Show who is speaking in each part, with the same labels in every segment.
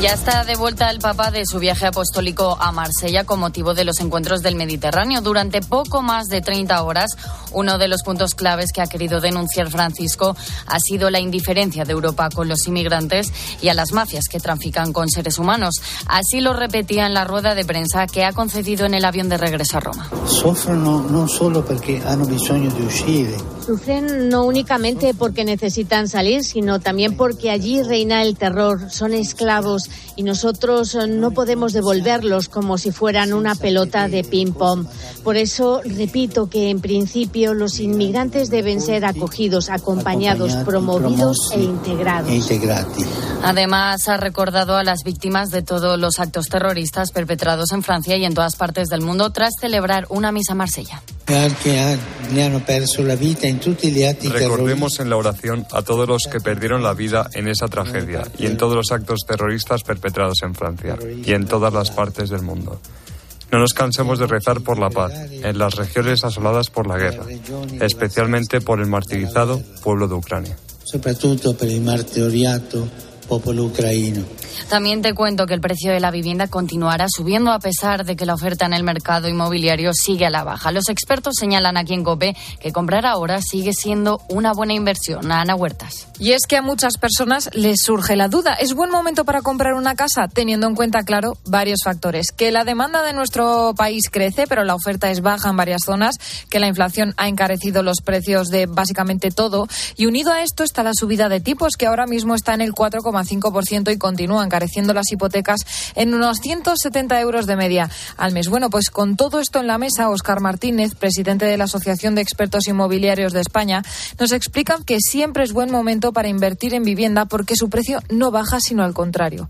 Speaker 1: Ya está de vuelta el Papa de su viaje apostólico a Marsella con motivo de los encuentros del Mediterráneo. Durante poco más de 30 horas, uno de los puntos claves que ha querido denunciar Francisco ha sido la indiferencia de Europa con los inmigrantes y a las mafias que trafican con seres humanos. Así lo repetía en la rueda de prensa que ha concedido en el avión de regreso a Roma.
Speaker 2: Sufren no solo porque han bisogno de huir.
Speaker 3: Sufren no únicamente porque necesitan salir, sino también porque allí reina el terror, son esclavos y nosotros eh, no podemos devolverlos como si fueran una pelota de ping-pong. Por eso repito que en principio los inmigrantes deben ser acogidos, acompañados, promovidos e integrados.
Speaker 1: Además, ha recordado a las víctimas de todos los actos terroristas perpetrados en Francia y en todas partes del mundo tras celebrar una misa Marsella.
Speaker 4: Recordemos en la oración a todos los que perdieron la vida en esa tragedia y en todos los actos terroristas perpetrados en Francia y en todas las partes del mundo. No nos cansemos de rezar por la paz en las regiones asoladas por la guerra, especialmente por el martirizado pueblo de Ucrania.
Speaker 2: Pueblo ucraniano.
Speaker 1: También te cuento que el precio de la vivienda continuará subiendo a pesar de que la oferta en el mercado inmobiliario sigue a la baja. Los expertos señalan aquí en COPE que comprar ahora sigue siendo una buena inversión. Ana Huertas.
Speaker 5: Y es que a muchas personas les surge la duda. ¿Es buen momento para comprar una casa? Teniendo en cuenta, claro, varios factores. Que la demanda de nuestro país crece, pero la oferta es baja en varias zonas. Que la inflación ha encarecido los precios de básicamente todo. Y unido a esto está la subida de tipos, que ahora mismo está en el 4,5% y continúan encareciendo las hipotecas en unos 170 euros de media al mes. Bueno, pues con todo esto en la mesa, Oscar Martínez, presidente de la Asociación de Expertos Inmobiliarios de España, nos explica que siempre es buen momento para invertir en vivienda porque su precio no baja, sino al contrario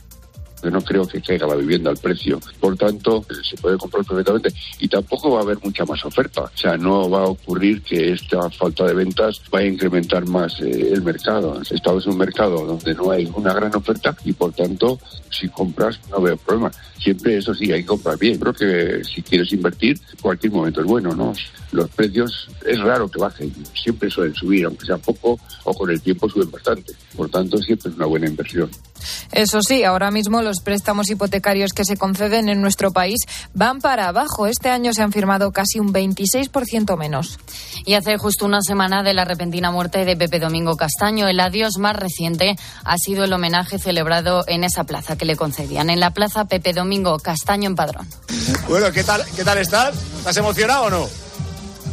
Speaker 6: que no creo que caiga la vivienda al precio. Por tanto, se puede comprar perfectamente y tampoco va a haber mucha más oferta. O sea, no va a ocurrir que esta falta de ventas vaya a incrementar más eh, el mercado. Estado es un mercado donde no hay una gran oferta y por tanto, si compras no veo problema. Siempre, eso sí, hay que comprar bien. Creo que si quieres invertir, cualquier momento es bueno, ¿no? Los precios es raro que bajen, siempre suelen subir, aunque sea poco o con el tiempo suben bastante. Por tanto, siempre es una buena inversión.
Speaker 5: Eso sí, ahora mismo los préstamos hipotecarios que se conceden en nuestro país van para abajo. Este año se han firmado casi un 26% menos.
Speaker 1: Y hace justo una semana de la repentina muerte de Pepe Domingo Castaño, el adiós más reciente ha sido el homenaje celebrado en esa plaza que le concedían, en la plaza Pepe Domingo Castaño en Padrón.
Speaker 7: Bueno, ¿qué tal, qué tal estás? ¿Estás emocionado o no?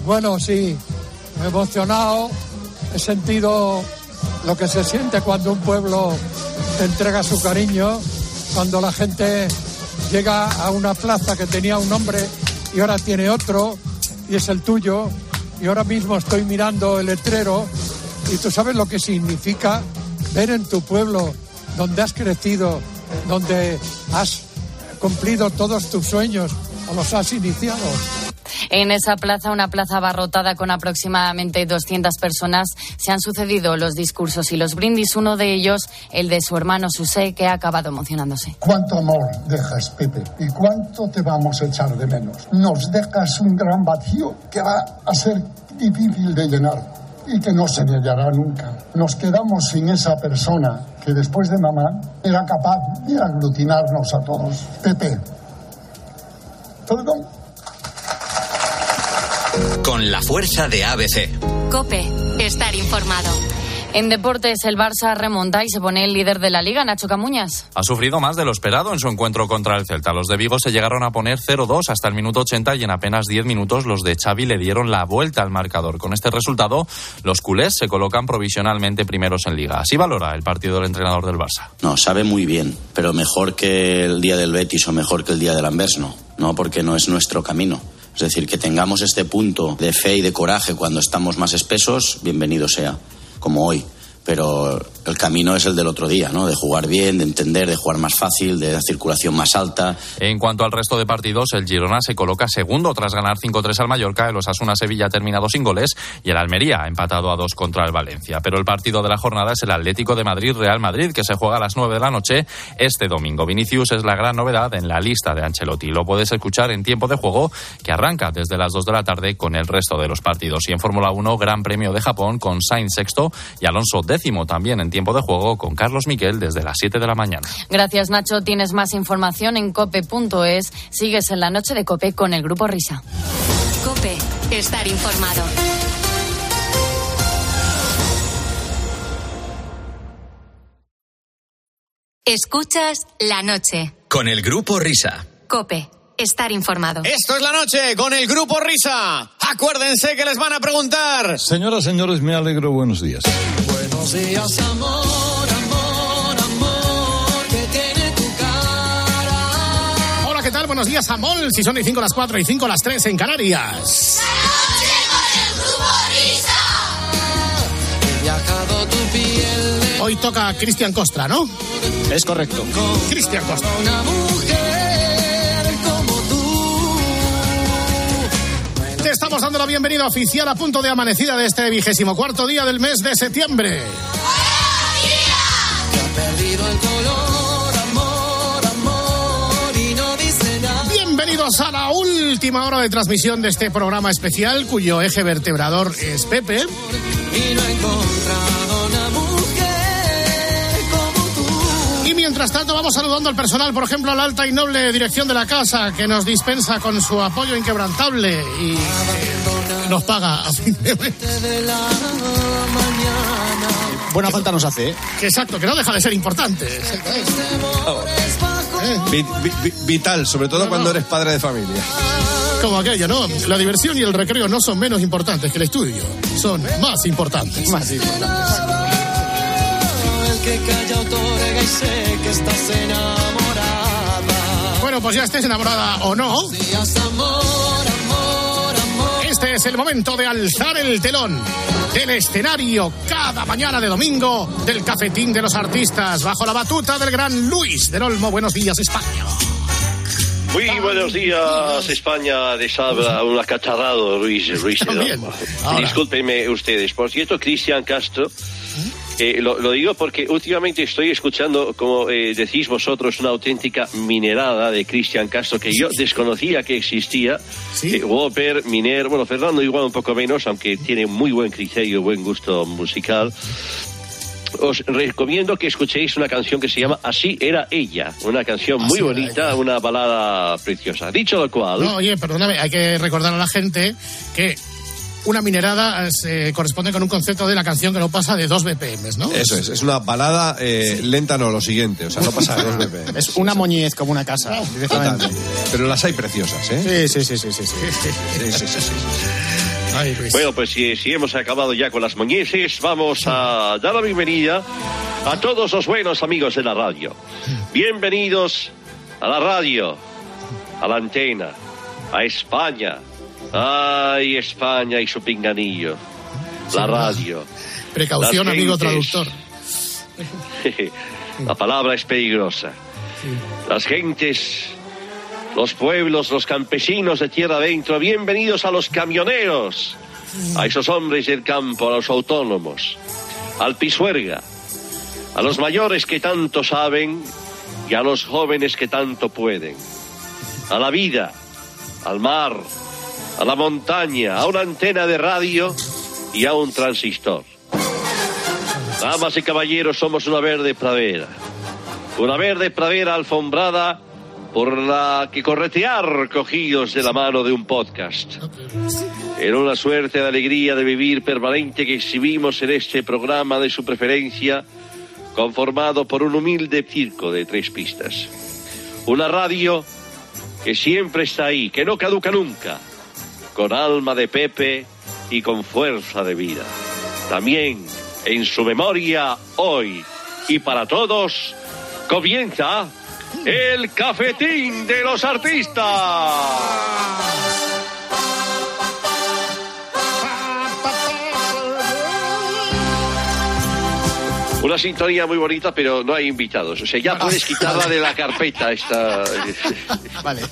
Speaker 8: Bueno, sí, emocionado, he sentido lo que se siente cuando un pueblo te entrega su cariño, cuando la gente llega a una plaza que tenía un nombre y ahora tiene otro y es el tuyo. Y ahora mismo estoy mirando el letrero y tú sabes lo que significa ver en tu pueblo donde has crecido, donde has cumplido todos tus sueños o los has iniciado
Speaker 1: en esa plaza, una plaza abarrotada con aproximadamente 200 personas, se han sucedido los discursos y los brindis, uno de ellos el de su hermano Susé, que ha acabado emocionándose.
Speaker 9: ¿Cuánto amor dejas, Pepe? ¿Y cuánto te vamos a echar de menos? Nos dejas un gran vacío que va a ser difícil de llenar y que no se hallará nunca. Nos quedamos sin esa persona que después de mamá era capaz de aglutinarnos a todos. Pepe, perdón
Speaker 10: con la fuerza de ABC.
Speaker 1: Cope, estar informado. En deportes, el Barça remonta y se pone el líder de la liga, Nacho Camuñas.
Speaker 11: Ha sufrido más de lo esperado en su encuentro contra el Celta. Los de Vigo se llegaron a poner 0-2 hasta el minuto 80 y en apenas 10 minutos los de Xavi le dieron la vuelta al marcador. Con este resultado, los culés se colocan provisionalmente primeros en liga. Así valora el partido del entrenador del Barça.
Speaker 12: No, sabe muy bien, pero mejor que el día del Betis o mejor que el día del Anvers, no. No, porque no es nuestro camino. Es decir, que tengamos este punto de fe y de coraje cuando estamos más espesos, bienvenido sea, como hoy. Pero el camino es el del otro día, ¿no? De jugar bien, de entender, de jugar más fácil, de la circulación más alta.
Speaker 11: En cuanto al resto de partidos, el Girona se coloca segundo tras ganar 5-3 al Mallorca, el Osasuna Sevilla ha terminado sin goles y el Almería ha empatado a dos contra el Valencia. Pero el partido de la jornada es el Atlético de Madrid Real Madrid que se juega a las 9 de la noche este domingo. Vinicius es la gran novedad en la lista de Ancelotti. Lo puedes escuchar en tiempo de juego que arranca desde las 2 de la tarde con el resto de los partidos. Y en Fórmula 1, Gran Premio de Japón con Sainz sexto y Alonso décimo también en tiempo de juego con Carlos Miquel desde las 7 de la mañana.
Speaker 1: Gracias, Nacho. Tienes más información en cope.es. Sigues en la noche de Cope con el Grupo Risa.
Speaker 13: Cope, estar informado. Escuchas la noche.
Speaker 10: Con el Grupo Risa.
Speaker 13: Cope, estar informado.
Speaker 7: Esto es la noche con el Grupo Risa. Acuérdense que les van a preguntar.
Speaker 14: Señoras, señores, me alegro. Buenos días.
Speaker 15: Buenos días, amor, amor, amor, que tiene tu cara.
Speaker 7: Hola, ¿qué tal? Buenos días, Amol. Si son y 5 las 4 y 5 las 3 en Canarias.
Speaker 15: He viajado tu piel de
Speaker 7: Hoy toca Cristian Costra, ¿no?
Speaker 16: Es correcto.
Speaker 7: Cristian Costra. Estamos dando la bienvenida oficial a punto de amanecida de este vigésimo cuarto día del mes de septiembre. Bienvenidos a la última hora de transmisión de este programa especial, cuyo eje vertebrador es Pepe.
Speaker 15: Y no he encontrado
Speaker 7: mientras tanto vamos saludando al personal, por ejemplo, a la alta y noble dirección de la casa, que nos dispensa con su apoyo inquebrantable y nos paga a fin de mes.
Speaker 15: De la mañana.
Speaker 16: Buena falta nos hace, ¿eh?
Speaker 7: Que exacto, que no deja de ser importante.
Speaker 17: Vi- vi- vi- vital, sobre todo
Speaker 7: No,
Speaker 17: cuando
Speaker 7: no.
Speaker 17: eres padre de familia.
Speaker 7: Como aquello, ¿no? La diversión y el recreo no son menos importantes que el estudio, son más importantes.
Speaker 16: Más importante.
Speaker 15: Que calla otorga y sé que estás enamorada.
Speaker 7: Bueno, pues ya estés enamorada o no,
Speaker 15: Días, amor, amor, amor.
Speaker 7: este es el momento de alzar el telón del escenario cada mañana de domingo del cafetín de los artistas bajo la batuta del gran Luis del Olmo. Buenos días, España.
Speaker 18: Muy buenos días, España. Les habla un acatarrado Luis, Luis. Discúlpenme ustedes. Por cierto, Cristian Castro, eh, lo, lo digo porque últimamente estoy escuchando, como eh, decís vosotros, una auténtica minerada de Cristian Castro que yo desconocía que existía.
Speaker 7: Sí.
Speaker 18: Eh, Whopper, Miner, bueno, Fernando igual un poco menos, aunque tiene muy buen criterio, buen gusto musical. Os recomiendo que escuchéis una canción que se llama Así era ella, una canción muy
Speaker 7: Así era
Speaker 18: bonita,
Speaker 7: ella.
Speaker 18: una balada preciosa. Dicho lo cual,
Speaker 7: No, oye, perdóname, hay que recordar a la gente que una minerada eh, se corresponde con un concepto de la canción que no pasa de 2 BPM, ¿no?
Speaker 17: Eso es, es una balada eh, lenta, no lo siguiente, o sea, no pasa de dos BPM.
Speaker 16: Es una moñez como una casa, directamente.
Speaker 17: Pero las hay preciosas, ¿eh?
Speaker 16: Sí, sí, sí, sí, sí. sí.
Speaker 17: Sí, sí, sí, sí.
Speaker 7: Ay, Luis.
Speaker 18: Bueno, pues si, si hemos acabado ya con las moñeces, vamos a dar la bienvenida a todos los buenos amigos de la radio. Bienvenidos a la radio, a la antena, a España. Ay, España y su pinganillo. La radio.
Speaker 7: Precaución, amigo traductor.
Speaker 18: La palabra es peligrosa. Las gentes, los pueblos, los campesinos de tierra adentro, bienvenidos a los camioneros, a esos hombres del campo, a los autónomos, al pisuerga, a los mayores que tanto saben y a los jóvenes que tanto pueden, a la vida, al mar, a la montaña, a una antena de radio y a un transistor. Damas y caballeros, somos una verde pradera. Una verde pradera alfombrada por la que corretear cogidos de la mano de un podcast. En una suerte de alegría de vivir permanente que exhibimos en este programa de su preferencia, conformado por un humilde circo de tres pistas. Una radio que siempre está ahí, que no caduca nunca, con alma de Pepe y con fuerza de vida. También en su memoria hoy y para todos comienza el cafetín de los artistas. Una sintonía muy bonita, pero no hay invitados. O sea, ya puedes quitarla de la carpeta esta.
Speaker 16: Vale.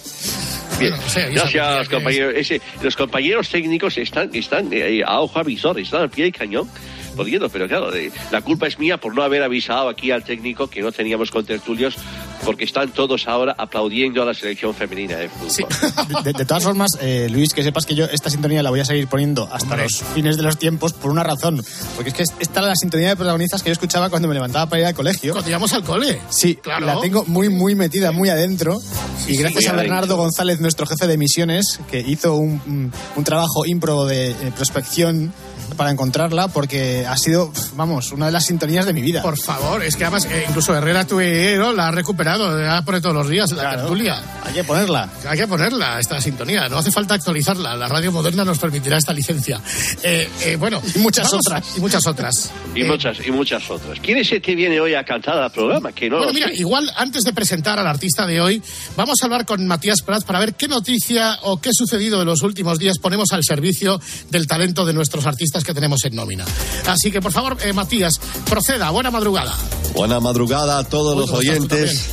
Speaker 18: Bien,
Speaker 7: Bueno, sea,
Speaker 18: gracias compañeros. Ese- los compañeros técnicos están, están eh, a ojo avisor, están al pie del cañón. Pudiendo, pero claro, la culpa es mía por no haber avisado aquí al técnico que no teníamos contertulios, porque están todos ahora aplaudiendo a la selección femenina de fútbol.
Speaker 16: De, de todas formas, eh, Luis, que sepas que yo esta sintonía la voy a seguir poniendo hasta los fines de los tiempos por una razón. Porque es que esta era la sintonía de protagonistas que yo escuchaba cuando me levantaba para ir al colegio.
Speaker 7: Cuando íbamos al cole.
Speaker 16: Sí,
Speaker 7: Claro.
Speaker 16: la tengo muy, muy metida, muy adentro. y gracias
Speaker 18: muy
Speaker 16: a Bernardo
Speaker 18: adentro.
Speaker 16: González, nuestro jefe de emisiones, que hizo un, un- un trabajo impro de eh, prospección para encontrarla, porque ha sido, vamos, una de las sintonías de mi vida.
Speaker 7: Por favor, es que además, eh, incluso Herrera Tuero la ha recuperado, la pone todos los días la tertulia.
Speaker 16: Hay que ponerla.
Speaker 7: Hay que ponerla, esta sintonía. No hace falta actualizarla. La radio moderna nos permitirá esta licencia. Eh, eh, bueno.
Speaker 16: Y muchas
Speaker 7: vamos-
Speaker 16: otras.
Speaker 7: Y muchas otras.
Speaker 18: Y muchas, y muchas otras. ¿Quién es el que viene hoy a cantar al programa? Que no
Speaker 7: Bueno, mira,
Speaker 18: sé.
Speaker 7: igual antes de presentar al artista de hoy, vamos a hablar con Matías Prats para ver qué noticia o qué sucedido en los últimos días ponemos al servicio del talento de nuestros artistas que tenemos en nómina. Así que, por favor, eh, Matías, proceda. Buena madrugada.
Speaker 17: Buena madrugada a todos los
Speaker 7: ¿cómo estás tú
Speaker 17: oyentes.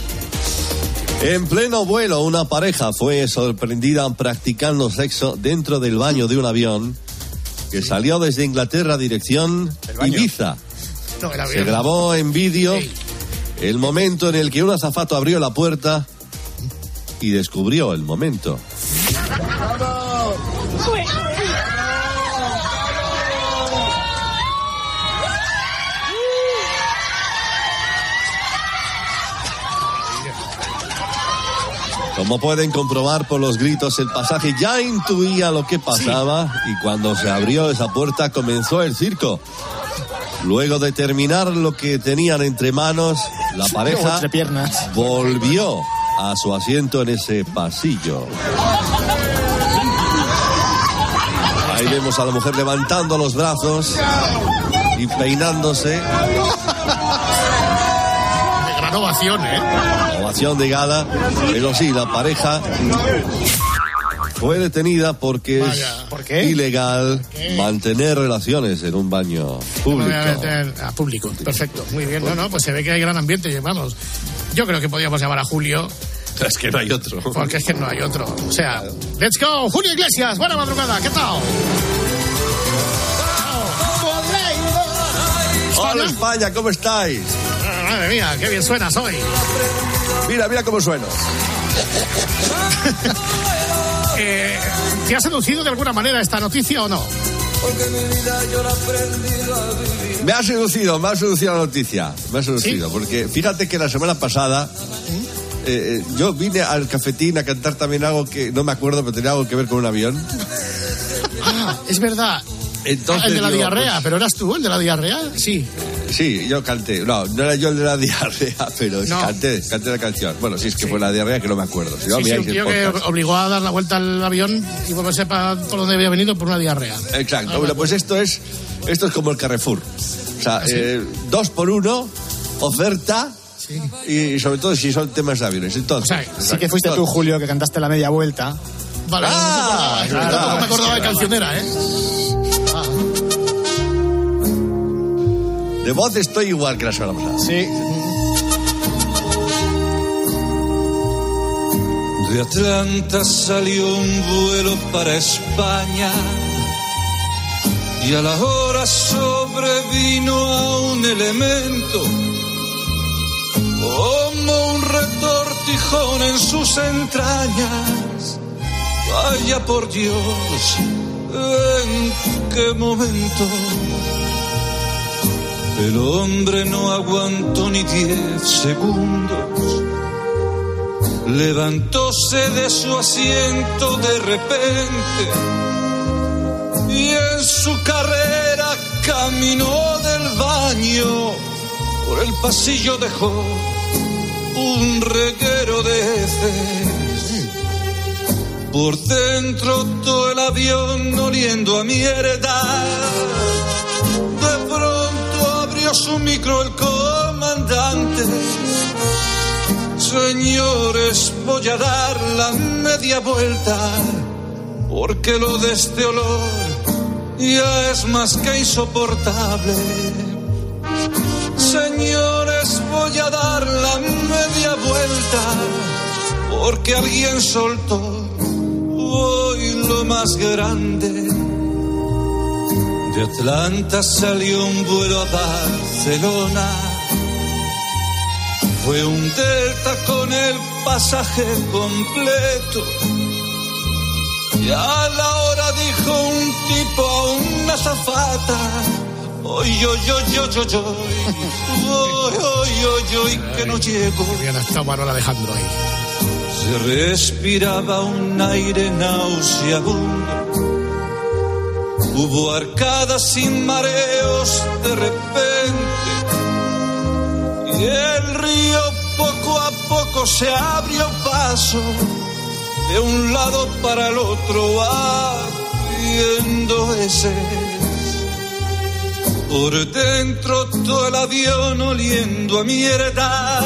Speaker 17: En pleno vuelo, una pareja fue sorprendida practicando sexo dentro del baño de un avión que salió desde Inglaterra dirección. Ibiza.
Speaker 7: No,
Speaker 17: Se grabó en vídeo el momento en el que un azafato abrió la puerta y descubrió el momento. Como pueden comprobar por los gritos, el pasaje ya intuía lo que pasaba y cuando se abrió esa puerta comenzó el circo. Luego de terminar lo que tenían entre manos, la pareja volvió a su asiento en ese pasillo. Ahí vemos a la mujer levantando los brazos y peinándose.
Speaker 7: Gran ovación, ¿eh?
Speaker 17: Ovación de gala. Pero sí, la pareja fue detenida porque
Speaker 7: Vaya.
Speaker 17: es ilegal mantener relaciones en un baño público.
Speaker 7: A meter a público. Perfecto. Muy bien. No, no, pues se ve que hay gran ambiente. y Vamos. Yo creo que podríamos llamar a Julio,
Speaker 17: Es que no hay otro.
Speaker 7: porque es que no hay otro. O sea, let's go. Julio Iglesias, buena madrugada. ¿Qué tal?
Speaker 17: Hola España, ¿cómo estáis?
Speaker 7: Madre mía, qué bien suenas hoy.
Speaker 17: Mira, mira cómo sueno.
Speaker 7: Eh, ¿Te ha seducido de alguna manera esta noticia o no?
Speaker 17: Me ha seducido, me ha seducido la noticia. Me ha seducido, porque fíjate que la semana pasada eh, eh, yo vine al cafetín a cantar también algo que no me acuerdo, pero tenía algo que ver con un avión.
Speaker 7: Ah, es verdad.
Speaker 17: Entonces,
Speaker 7: Ah, el de la
Speaker 17: digo,
Speaker 7: diarrea, pero eras tú el de la diarrea, sí.
Speaker 17: pues, sí, yo canté. No, no era yo el de la diarrea, pero
Speaker 7: No.
Speaker 17: canté, canté la canción. Bueno, si es que fue la diarrea que no me acuerdo. Si no,
Speaker 7: Sí, sí, un tío que obligó a dar la vuelta al avión y volverse para por donde había venido por una diarrea.
Speaker 17: Exacto.
Speaker 7: Ah,
Speaker 17: Bueno, pues esto es, esto es como el Carrefour. O sea,
Speaker 7: ¿Ah, sí?
Speaker 17: eh, dos por uno, oferta. Y sobre todo si son temas de aviones. Entonces,
Speaker 16: Sí que fuiste tú, Julio, que cantaste la media vuelta.
Speaker 7: Vale,
Speaker 17: Ah,
Speaker 7: no, me acordaba,
Speaker 17: verdad,
Speaker 7: no me acordaba de cancionera, ¿eh?
Speaker 17: De voz estoy igual que la semana pasada.
Speaker 16: Sí.
Speaker 14: De Atlanta salió un vuelo para España y a la hora sobrevino a un elemento como un retortijón en sus entrañas. Vaya por Dios, ¿en qué momento? El hombre no aguantó ni diez segundos. Levantóse de su asiento de repente y en su carrera caminó del baño. Por el pasillo dejó un reguero de heces. Por dentro todo el avión oliendo a mierda. Su micro el comandante. Señores, voy a dar la media vuelta, porque lo de este olor ya es más que insoportable.
Speaker 15: Señores, voy a dar la media vuelta porque alguien soltó hoy lo más grande. De Atlanta salió un vuelo a Barcelona. Fue un delta con el pasaje completo. Y a la hora dijo un tipo a una zafata. Oy, yo, yo, yo, yo, yo, oy, oy, oy, que no llego. Se respiraba un aire nauseabundo Hubo arcadas sin mareos de repente. Y el río poco a poco se abrió paso de un lado para el otro, haciendo ese. Por dentro todo el avión oliendo a mierda.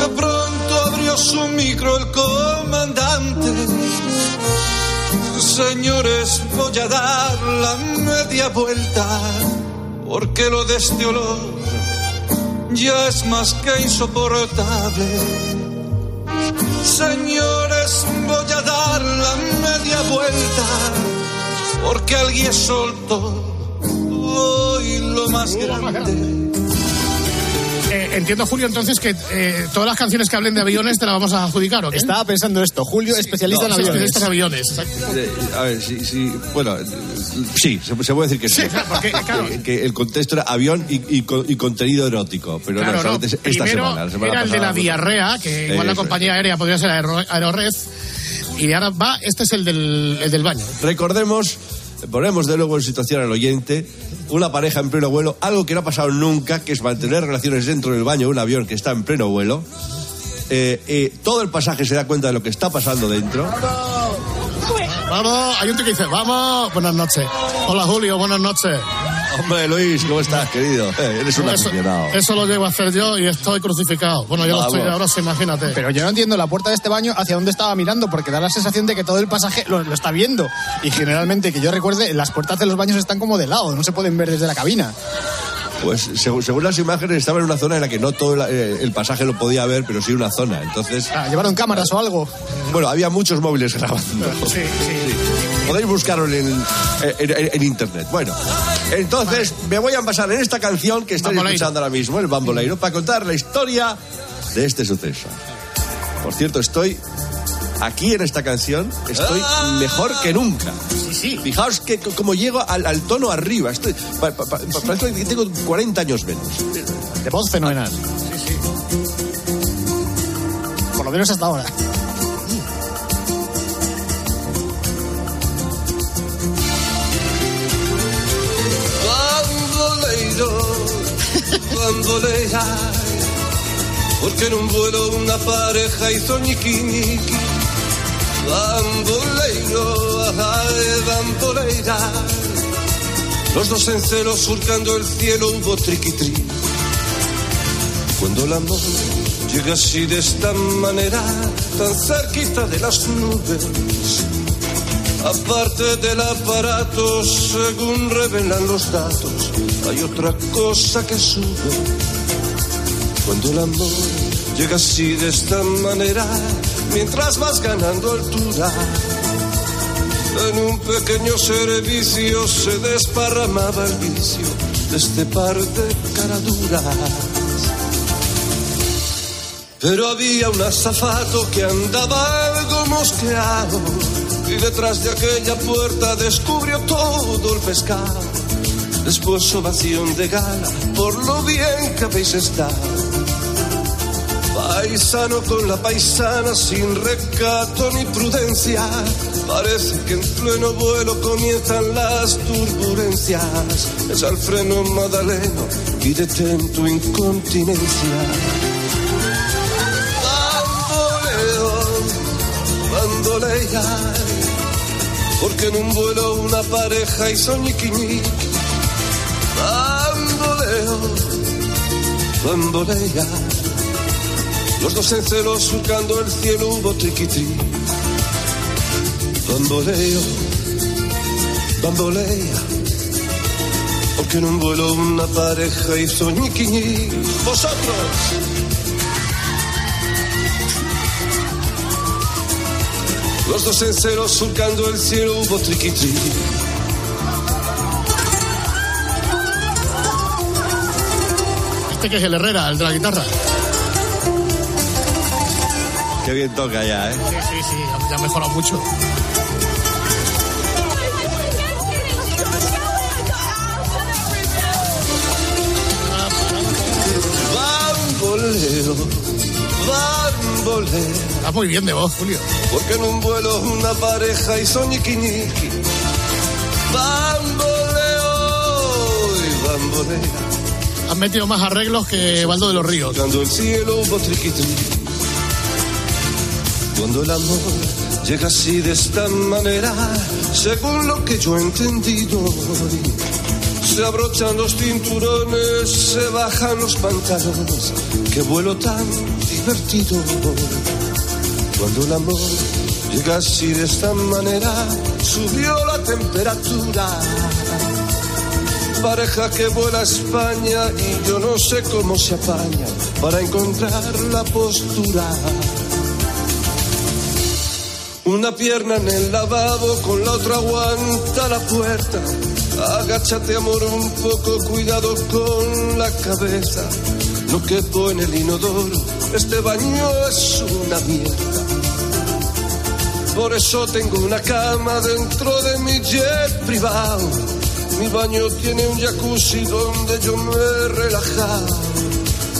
Speaker 15: De pronto abrió su micro el comandante. Señores, voy a dar la media vuelta, porque lo de este olor ya es más que insoportable. Señores, voy a dar la media vuelta, porque alguien soltó hoy lo más grande.
Speaker 7: Eh, entiendo, Julio, entonces que eh, todas las canciones que hablen de aviones te las vamos a adjudicar, ¿o qué?
Speaker 16: Estaba pensando esto. Julio, especialista
Speaker 7: No,
Speaker 16: en aviones.
Speaker 7: especialista en aviones. exacto.
Speaker 17: Eh, A ver, sí, sí, bueno, eh, sí, se, se puede decir que sí.
Speaker 7: Sí, claro, porque, claro.
Speaker 17: Que, que el contexto era avión y, y co- y contenido erótico, pero
Speaker 7: Claro,
Speaker 17: no,
Speaker 7: no.
Speaker 17: solamente esta
Speaker 7: Primero
Speaker 17: semana. la semana
Speaker 7: era el de la diarrea, que igual la compañía aérea podría ser Aero- Aerored. Y ahora va, este es el del, el del baño.
Speaker 17: Recordemos, ponemos de nuevo en situación al oyente, una pareja en pleno vuelo, algo que no ha pasado nunca, que es mantener relaciones dentro del baño de un avión que está en pleno vuelo. Eh, eh, todo el pasaje se da cuenta de lo que está pasando dentro.
Speaker 7: Vamos, hay un tío que dice, vamos, buenas noches. Hola Julio, buenas noches.
Speaker 17: Hombre, Luis, ¿cómo estás, querido? Eres un
Speaker 7: eso,
Speaker 17: aficionado.
Speaker 7: eso lo llego a hacer yo y estoy crucificado. Bueno, yo lo estoy ahora, sí, imagínate.
Speaker 16: Pero yo no entiendo la puerta de este baño hacia dónde estaba mirando, porque da la sensación de que todo el pasaje lo, lo está viendo. Y generalmente, que yo recuerde, las puertas de los baños están como de lado, no se pueden ver desde la cabina.
Speaker 17: Pues según, según las imágenes estaba en una zona en la que no todo el, eh, el pasaje lo podía ver, pero sí una zona. Entonces,
Speaker 16: Ah, ¿Llevaron cámaras o algo?
Speaker 17: bueno, había muchos móviles grabando.
Speaker 7: Sí, sí.
Speaker 17: Podéis buscarlo en, en- en- en internet. Bueno, entonces me voy a basar en esta canción que estáis
Speaker 7: Bamboleiro.
Speaker 17: escuchando ahora mismo, el Bamboleiro, para contar la historia de este suceso. Por cierto, estoy aquí en esta canción, estoy mejor que nunca.
Speaker 7: Sí, sí.
Speaker 17: Fijaos que como llego al, al tono arriba. Estoy, pa- pa- pa- que tengo 40 años menos.
Speaker 16: De voz fenomenal. Por lo menos hasta ahora.
Speaker 15: Bambolea, porque en un vuelo una pareja hizo ñiqui ñiqui. Bamboleiro, ay, los dos en celo surcando el cielo hubo triqui tri. Cuando el amor llega así de esta manera, tan cerquita de las nubes, Aparte del aparato, según revelan los datos, hay otra cosa que sube. Cuando el amor llega así de esta manera, mientras vas ganando altura, en un pequeño servicio se desparramaba el vicio de este par de caraduras. Pero había un azafato que andaba algo mosqueado y detrás de aquella puerta descubrió todo el pescado. Después ovación de gala por lo bien que habéis estado. Paisano con la paisana sin recato ni prudencia. Parece que en pleno vuelo comienzan las turbulencias. Es al freno Madaleno y detén tu incontinencia. Porque en un vuelo una pareja hizo ñiqui ñiqui. Bamboleo, bambolea, los dos en celo surcando el cielo hubo triqui tri. Bamboleo, bambolea, Porque en un vuelo una pareja hizo ñiquiñi. Vosotros. Los dos en cero surcando el cielo hubo triquitri.
Speaker 7: Este que es el Herrera, el de la guitarra.
Speaker 17: Qué bien toca ya, ¿eh?
Speaker 7: Sí, sí, sí, ya ha mejorado mucho.
Speaker 15: Bamboleo,
Speaker 7: Está muy bien de voz, Julio.
Speaker 15: Porque en un vuelo una pareja hizo ñiqui ñiqui. Bamboleo y bambolea.
Speaker 7: Han metido más arreglos que Baldo de los Ríos.
Speaker 15: Cuando el cielo. Cuando el amor llega así de esta manera, según lo que yo he entendido se abrochan los cinturones, se bajan los pantalones, qué vuelo tan divertido. Cuando el amor llega así de esta manera, subió la temperatura. Pareja que vuela a España y yo no sé cómo se apaña para encontrar la postura. Una pierna en el lavabo, con la otra aguanta la puerta. Agáchate, amor, un poco, cuidado con la cabeza. No quepo en el inodoro, este baño es una mierda. Por eso tengo una cama dentro de mi jet privado. Mi baño tiene un jacuzzi donde yo me he relajado.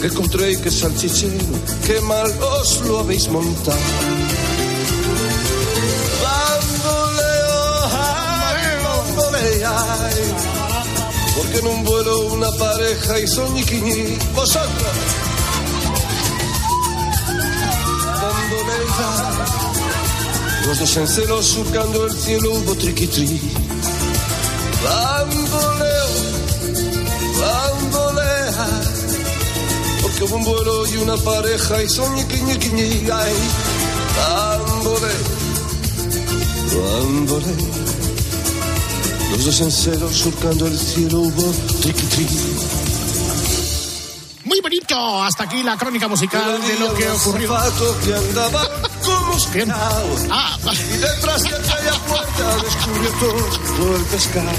Speaker 15: Que encontré y que salchichero, qué mal os lo habéis montado. Porque en un vuelo una pareja hizo ñiquiñi. Vosotros. Bambolea. Los dos en celo surcando el cielo hubo triquitri. Bamboleo, bambolea. Porque hubo un vuelo y una pareja y son ñiqui ñiqui ñi, ay. Bamboleo, bamboleo. Los dos en celo surcando el cielo hubo triquitri.
Speaker 7: Muy bonito. Hasta aquí la crónica musical de lo que ocurrió.
Speaker 15: que andaba como
Speaker 7: Bien. Ah.
Speaker 15: Y detrás de aquella puerta descubrió todo el pescado.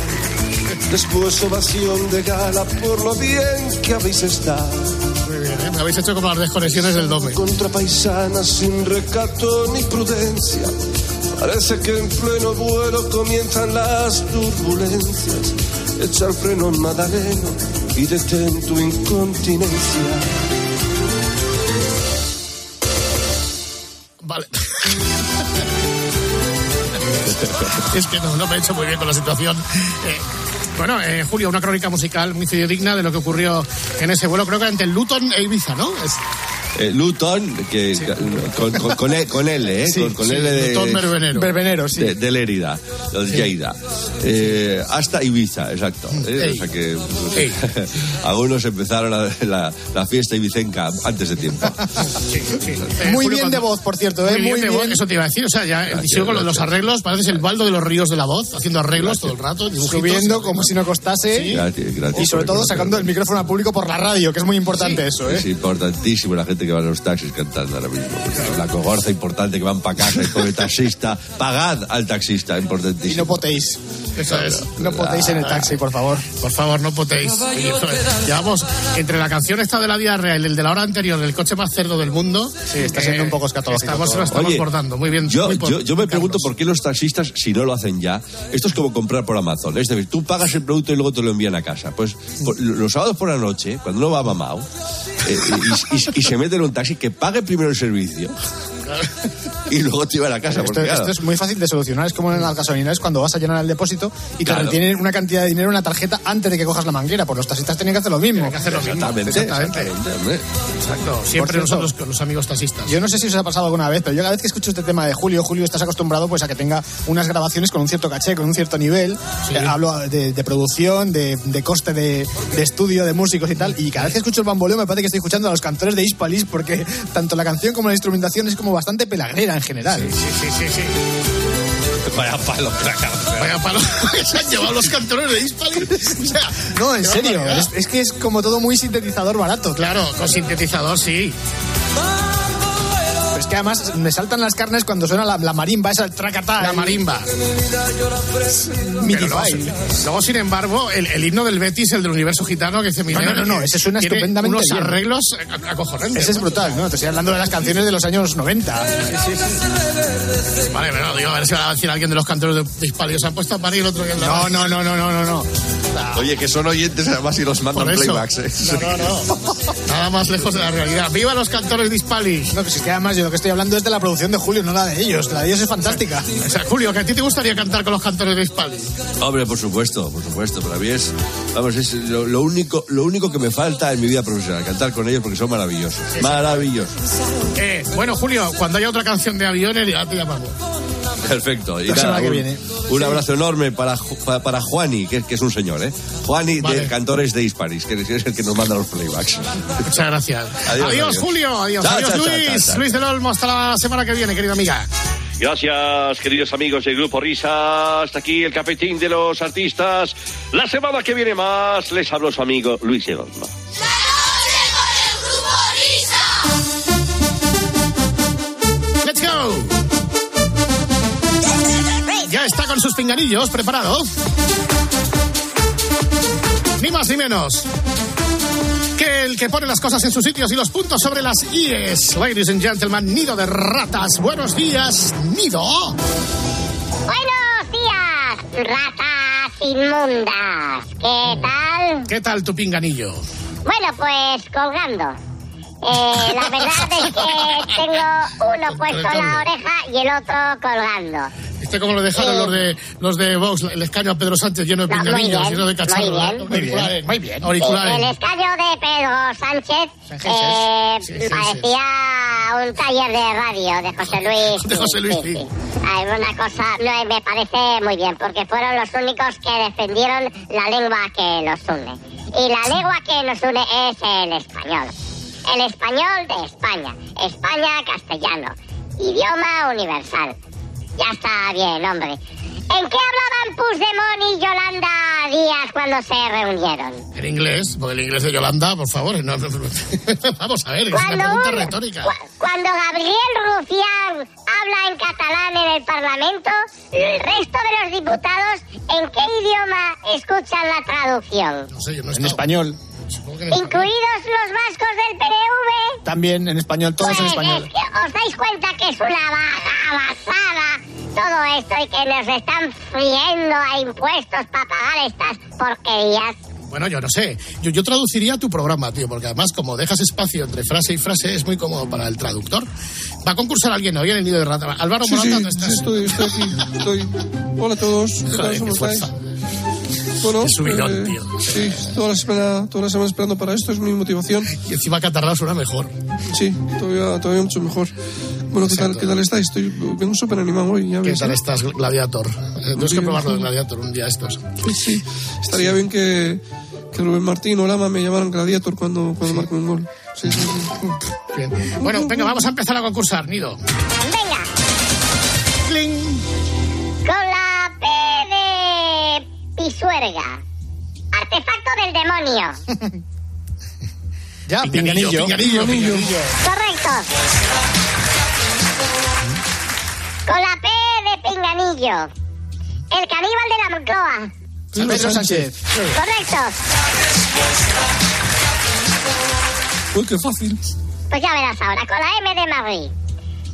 Speaker 15: Después ovación de gala por lo bien que habéis estado.
Speaker 7: Muy bien, ¿eh? Me habéis hecho como las desconexiones del Dome.
Speaker 15: Contra paisanas sin recato ni prudencia. Parece que en pleno vuelo comienzan las turbulencias. Echa el freno Madaleno y detén tu incontinencia.
Speaker 7: Vale. es que no, no me he hecho muy bien con la situación. Eh, bueno, eh, Julio, una crónica musical muy fidedigna de lo que ocurrió en ese vuelo, creo que entre Luton e Ibiza, ¿no? Es-
Speaker 17: Eh, Luton, que con, con, con, E- con L, ¿eh?
Speaker 7: Sí,
Speaker 17: con, con
Speaker 7: sí,
Speaker 17: L de,
Speaker 7: Luton Verbenero.
Speaker 16: Verbenero, sí.
Speaker 17: de, de Lérida, de Lleida. Eh, hasta Ibiza, exacto. ¿eh? O sea que
Speaker 7: Ey.
Speaker 17: algunos empezaron la, la, la fiesta ibicenca antes de tiempo.
Speaker 7: sí, sí. Eh,
Speaker 16: Muy
Speaker 7: Julio,
Speaker 16: bien
Speaker 7: cuando-
Speaker 16: de voz, por cierto, ¿eh?
Speaker 7: Muy bien,
Speaker 16: Muy
Speaker 7: de voz, eso te iba a decir. O sea, ya
Speaker 17: Gracias,
Speaker 7: sigo con los arreglos, pareces el baldo de los ríos de la voz, haciendo arreglos todo el rato, dibujitos.
Speaker 16: Subiendo como si no costase.
Speaker 17: Gracias, gracias
Speaker 16: Y sobre todo sacando el micrófono a público por la radio, que es muy importante eso, ¿eh?
Speaker 17: Es importantísimo la gente que va en los taxis cantando ahora mismo. una cogorza importante que van para casa y con el taxista. Pagad al taxista,
Speaker 16: Y
Speaker 17: importantísimo.
Speaker 16: no potéis.
Speaker 7: Eso es.
Speaker 16: No potéis en el taxi, por favor.
Speaker 7: Por favor, no potéis. Llevamos entre la canción esta de la vida real y el de la hora anterior, el coche más cerdo del mundo. eh,
Speaker 16: Sí, está siendo un poco escatológico
Speaker 7: Estamos, lo estamos
Speaker 17: Oye,
Speaker 7: bordando. Muy bien.
Speaker 17: Yo,
Speaker 7: muy por-
Speaker 17: yo, yo me
Speaker 7: Carlos.
Speaker 17: pregunto por qué los taxistas, si no lo hacen ya, esto es como comprar por Amazon. Es decir, tú pagas el producto y luego te lo envían a casa. Pues por- los sábados por la noche, cuando uno va mamado eh, y, y- y se mete un taxi, que pague primero el servicio y luego te lleva a casa.
Speaker 16: Esto,
Speaker 17: claro,
Speaker 16: esto es muy fácil de solucionar. Es como en las gasolineras cuando vas a llenar el depósito y te
Speaker 17: Claro.
Speaker 16: retienen una cantidad de dinero en la tarjeta antes de que cojas la manguera. Pues los taxistas tienen que hacer lo mismo.
Speaker 7: Que hacer lo mismo.
Speaker 17: Exactamente,
Speaker 7: Exactamente.
Speaker 17: exactamente, hombre.
Speaker 7: Exacto. Siempre
Speaker 16: cierto,
Speaker 7: nosotros con los amigos taxistas.
Speaker 16: Yo no sé si os ha pasado alguna vez, pero yo cada vez que escucho este tema de Julio, Julio, estás acostumbrado pues a que tenga unas grabaciones con un cierto caché, con un cierto nivel.
Speaker 7: Sí.
Speaker 16: Eh, hablo de, de producción, de, de coste de, de estudio, de músicos y tal. Y cada vez que escucho el bamboleo me parece que estoy escuchando a los cantores de Hispalis porque tanto la canción como la instrumentación es como bastante pelagrera en general.
Speaker 7: Sí, sí, sí, sí.
Speaker 17: Vaya palo,
Speaker 7: Vaya palo se han llevado los cantores de Hispalis. O sea,
Speaker 16: No, en serio. Es, es que es como todo muy sintetizador barato.
Speaker 7: Claro, con sintetizador sí.
Speaker 16: Que además me saltan las carnes cuando suena la, la marimba, esa tracatá.
Speaker 7: La marimba. Pero luego, luego, sin embargo, el, el himno del Betis, el del universo gitano, que dice Miguel,
Speaker 16: No, no, no, no, ese suena estupendamente
Speaker 7: unos
Speaker 16: bien.
Speaker 7: arreglos ac- acojonantes.
Speaker 16: Ese es brutal, ¿no? Te estoy hablando de las canciones de los años 90.
Speaker 7: Vale, pero digo, a ver si va a decir alguien de los cantores de, de. Se han puesto a parir el otro día
Speaker 16: No, no, no, no, no, no, no.
Speaker 17: Oye, que son oyentes además y los mandan playbacks. ¿eh?
Speaker 7: No, no, no. Nada más lejos de la realidad. ¡Viva los cantores de Hispalis!
Speaker 16: No, pues es que además yo lo que estoy hablando es de la producción de Julio, no la de ellos. La de ellos es fantástica.
Speaker 7: O sea, Julio, que a ti te gustaría cantar con los cantores de Hispalis.
Speaker 17: Hombre, por supuesto, por supuesto. Para mí es, vamos, es lo, lo único, lo único que me falta en mi vida profesional, cantar con ellos porque son maravillosos. Maravillosos.
Speaker 7: Eh, bueno, Julio, cuando haya otra canción de aviones, ya te llamamos.
Speaker 17: Perfecto. Y
Speaker 16: La semana que
Speaker 17: un,
Speaker 16: viene.
Speaker 17: un abrazo enorme para, para, Juani, que, que es un señor, ¿eh? Juani
Speaker 7: Vale.
Speaker 17: de Cantores de Hispalis, que es el que nos manda los playbacks.
Speaker 7: Muchas gracias.
Speaker 17: Adiós,
Speaker 7: Adiós,
Speaker 17: adiós.
Speaker 7: Julio. Adiós,
Speaker 17: Chao,
Speaker 7: adiós,
Speaker 17: chao, chao,
Speaker 7: Luis.
Speaker 17: chao.
Speaker 7: Luis del Olmo, hasta la semana que viene, querida amiga.
Speaker 18: Gracias, queridos amigos del Grupo Risa. Hasta aquí el cafetín de los artistas. La semana que viene más les habló su amigo Luis Egonma.
Speaker 7: Ya está con sus pinganillos preparado. Ni más ni menos. Que el que pone las cosas en sus sitios y los puntos sobre las IES. Ladies and gentlemen, nido de ratas. Buenos días, nido.
Speaker 19: Buenos días, ratas inmundas. ¿Qué tal?
Speaker 7: ¿Qué tal tu pinganillo?
Speaker 19: Bueno, pues colgando. Eh, la verdad es que tengo uno puesto en la oreja y el otro colgando.
Speaker 7: ¿Viste cómo lo dejaron los de los de Vox, el escaño a Pedro Sánchez lleno de
Speaker 19: No, muy
Speaker 7: pinganillos,
Speaker 19: bien,
Speaker 7: lleno de cacharros?
Speaker 19: muy bien.
Speaker 7: ¿no?
Speaker 16: Muy bien,
Speaker 7: Auriculares.
Speaker 16: muy bien.
Speaker 7: Auriculares.
Speaker 19: El escaño de Pedro Sánchez eh,
Speaker 7: Sí, sí,
Speaker 19: parecía un taller de radio de José Luis.
Speaker 7: De José Luis, sí.
Speaker 19: Hay una cosa, no, me parece muy bien, porque fueron los únicos que defendieron la lengua que nos une. Y la lengua que nos une es el español. El español de España. España castellano. Idioma universal. Ya está bien, hombre. ¿En qué hablaban Puigdemont y Yolanda Díaz cuando se reunieron?
Speaker 7: En inglés, porque el inglés de Yolanda, por favor. no- vamos a ver, es una
Speaker 19: Cuando,
Speaker 7: pregunta
Speaker 19: un-
Speaker 7: retórica.
Speaker 19: cu- cuando Gabriel Rufián habla en catalán en el Parlamento, el resto de los diputados, ¿en qué idioma escuchan la traducción?
Speaker 7: No sé, yo no
Speaker 16: En español.
Speaker 7: Supongo que en español.
Speaker 19: ¿Incluidos los vascos del PNV?
Speaker 16: También en español, todos
Speaker 19: Pues
Speaker 16: en
Speaker 19: es
Speaker 16: español.
Speaker 19: que os dais cuenta que es una vaga basada todo esto y que nos están friendo a impuestos para pagar estas porquerías.
Speaker 7: Bueno, yo no sé. Yo, yo traduciría tu programa, tío, porque además, como dejas espacio entre frase y frase, es muy cómodo para el traductor. Va a concursar alguien hoy en el nido de rata. Álvaro
Speaker 15: Sí,
Speaker 7: Morata,
Speaker 15: sí,
Speaker 7: ¿dónde
Speaker 15: sí,
Speaker 7: estás?
Speaker 15: estoy, estoy aquí. Estoy. Hola a todos.
Speaker 7: Joder,
Speaker 15: ¿Cómo
Speaker 7: qué fuerza.
Speaker 15: estáis? Bueno,
Speaker 7: Qué subidón,
Speaker 15: eh,
Speaker 7: tío.
Speaker 15: Sí, toda la, semana, toda la semana esperando para esto, es mi motivación.
Speaker 7: Y encima catarrado suena mejor.
Speaker 15: Sí, todavía, todavía mucho mejor. Bueno, ¿qué tal, ¿qué tal estáis? Estoy, vengo súper animado hoy, ya
Speaker 7: ¿Qué
Speaker 15: ves.
Speaker 7: tal
Speaker 15: ¿eh?
Speaker 7: estás, Gladiator? Eh, Tienes que probarlo de
Speaker 15: sí.
Speaker 7: Gladiator un día estos.
Speaker 15: Sí, sí. Estaría bien que, que Rubén Martín o Lama me llamaran Gladiator cuando, cuando marque un gol. Sí, sí, sí.
Speaker 7: Bien. Bueno, venga, vamos a empezar a concursar, Nido.
Speaker 19: Venga,
Speaker 7: Cling.
Speaker 19: De Pisuerga. Artefacto del demonio.
Speaker 16: Ya,
Speaker 7: Pinganillo,
Speaker 16: pinganillo.
Speaker 7: pinganillo.
Speaker 19: Correcto. Con la P de Pinganillo. El caníbal de la Moncloa.
Speaker 16: Pedro Sánchez.
Speaker 19: Correcto.
Speaker 15: Uy, qué fácil.
Speaker 19: Pues ya verás ahora, con la M de Madrid.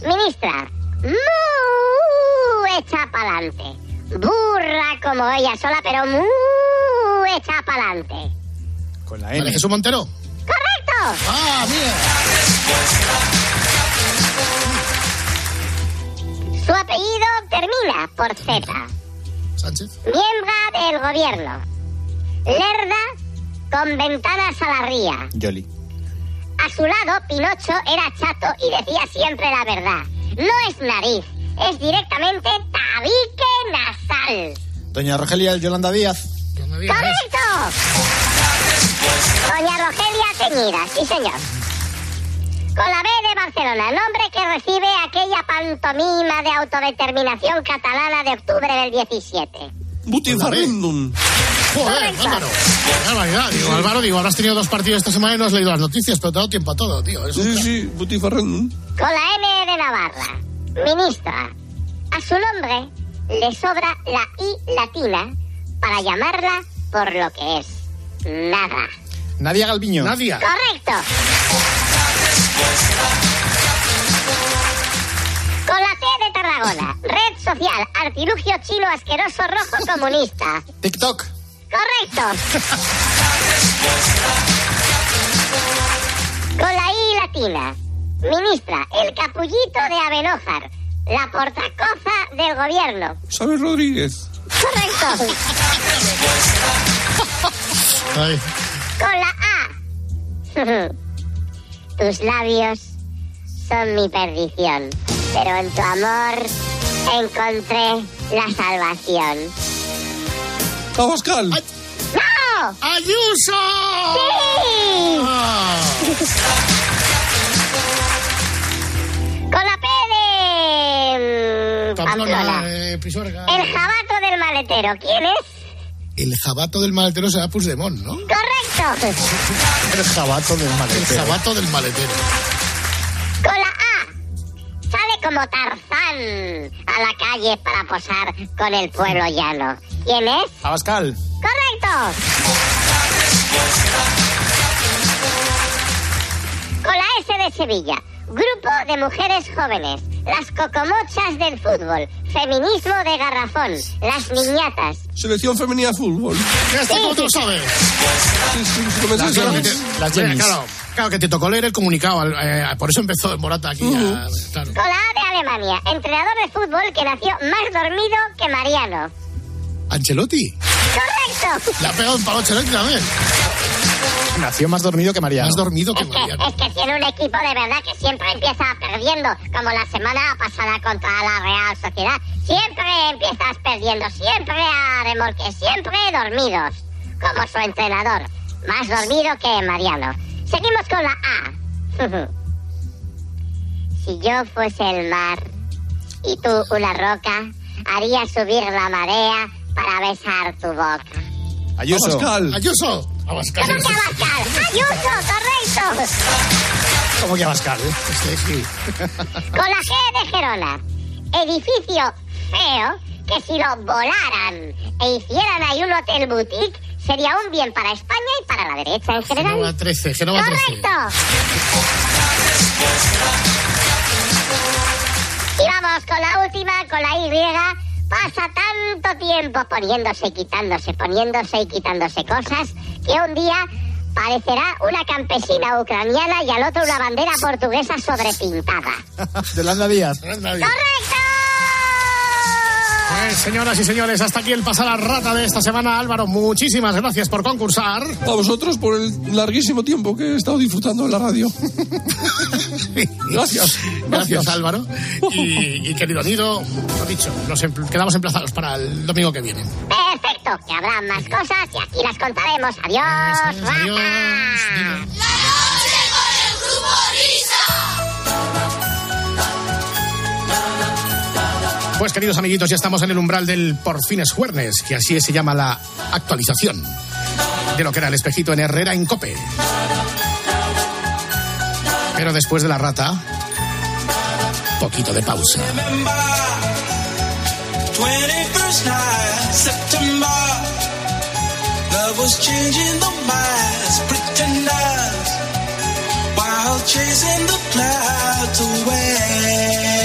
Speaker 19: Ministra, muy hecha pa'lante. Burra como ella sola, pero muy hecha pa'lante.
Speaker 16: Con la N.
Speaker 7: Jesús Montero.
Speaker 19: ¡Correcto!
Speaker 7: Ah, mira.
Speaker 19: Su apellido termina por Z.
Speaker 7: Sánchez.
Speaker 19: Miembro del gobierno. Lerda con ventanas a la ría.
Speaker 16: Yoli.
Speaker 19: A su lado, Pinocho era chato y decía siempre la verdad. No es nariz, es directamente tabique nasal.
Speaker 16: Doña Rogelia Yolanda Díaz.
Speaker 7: Me digas.
Speaker 19: ¡Correcto! Doña Rogelia Teñida, sí señor. Con la B de Barcelona, nombre que recibe aquella pantomima de autodeterminación catalana de octubre del 17.
Speaker 17: Butifarrendum.
Speaker 7: Joder, Álvaro. Qué barbaridad. Digo, Álvaro, digo, habrás tenido dos partidos esta semana y no has leído las noticias, pero te ha dado tiempo a todo, tío.
Speaker 17: Sí, sí, Butifarrendum.
Speaker 19: Con la M de Navarra, ministra. A su nombre le sobra la I latina para llamarla por lo que es. Nada.
Speaker 16: Nadia Galviño.
Speaker 7: Nadia.
Speaker 19: Correcto. Con la T de Tarragona, red social, artilugio chino asqueroso rojo comunista.
Speaker 16: TikTok.
Speaker 19: Correcto. Con la I latina, ministra, el capullito de Abenójar, la portacoza del gobierno.
Speaker 17: ¿Sabes Rodríguez?
Speaker 19: Correcto.
Speaker 7: Ay.
Speaker 19: Con la A. Tus labios son mi perdición, pero en tu amor encontré la salvación.
Speaker 17: Abascal.
Speaker 19: ¡No!
Speaker 7: ¡Ayuso!
Speaker 19: ¡Sí!
Speaker 7: Ah. Pamplona, eh.
Speaker 19: El jabato del maletero. ¿Quién es?
Speaker 7: El jabato del maletero será Puigdemont, ¿no?
Speaker 19: Correcto.
Speaker 16: El jabato del
Speaker 7: El
Speaker 16: maletero.
Speaker 7: jabato del maletero.
Speaker 19: Con la A. Sale como Tarzán a la calle para posar con el pueblo llano. ¿Quién es?
Speaker 16: Abascal.
Speaker 19: ¡Correcto! Con la S de Sevilla. Grupo de mujeres jóvenes. Las cocomochas del fútbol. Feminismo de garrafón. Las niñatas.
Speaker 17: Selección femenina de fútbol.
Speaker 7: ¿Este cómo te lo sabes?
Speaker 17: Sí, sí, sí,
Speaker 7: Las.
Speaker 17: ¿sabes?
Speaker 16: Las Jennies.
Speaker 7: Claro, claro, que te tocó leer el comunicado. eh, por eso empezó Morata aquí. claro.
Speaker 19: Con la A de Alemania. Entrenador de fútbol que nació más dormido que Mariano.
Speaker 7: Ancelotti.
Speaker 19: ¡Correcto!
Speaker 7: Le ha pegado un palo a Ancelotti también.
Speaker 16: Nació más dormido que Mariano.
Speaker 7: Más dormido que
Speaker 19: Es que,
Speaker 7: Mariano.
Speaker 19: es que tiene un equipo de verdad que siempre empieza perdiendo, como la semana pasada contra la Real Sociedad. Siempre empiezas perdiendo, siempre a remolque, siempre dormidos, como su entrenador. Más dormido que Mariano. Seguimos con la A. si yo fuese el mar y tú una roca, haría subir la marea para besar tu boca.
Speaker 16: Ayuso.
Speaker 7: Ayuso. Abascal.
Speaker 19: ¿Cómo que Abascal? ¡Ayuso! ¡Correcto!
Speaker 16: ¿Cómo que Abascal?
Speaker 7: Este, sí.
Speaker 19: Con la G de Gerona. Edificio feo que si lo volaran e hicieran ahí un hotel boutique sería un bien para España y para la derecha en
Speaker 7: Genova
Speaker 19: general.
Speaker 7: 13. Genova 13.
Speaker 19: ¡Correcto! Y vamos con la última, con la Y. Pasa tanto tiempo poniéndose y quitándose, poniéndose y quitándose cosas, que un día parecerá una campesina ucraniana y al otro una bandera portuguesa sobrepintada.
Speaker 16: Yolanda Díaz.
Speaker 19: ¡Correcto!
Speaker 7: Pues, señoras y señores, hasta aquí el pasar a rata de esta semana. Álvaro, muchísimas gracias por concursar.
Speaker 17: A vosotros por el larguísimo tiempo que he estado disfrutando en la radio. Gracias.
Speaker 7: Gracias, Álvaro. Y, y querido Nido, lo dicho, nos em- quedamos emplazados para el domingo que viene.
Speaker 19: Perfecto, que habrá más cosas y aquí las contaremos. Adiós,
Speaker 7: es, adiós.
Speaker 19: rata.
Speaker 7: Pues queridos amiguitos, ya estamos en el umbral del por fines juernes, que así se llama la actualización de lo que era el espejito en Herrera en Cope. Pero después de la rata, poquito de pausa.
Speaker 20: 21st night, September. Love was changing the minds, pretenders, while chasing the clouds away.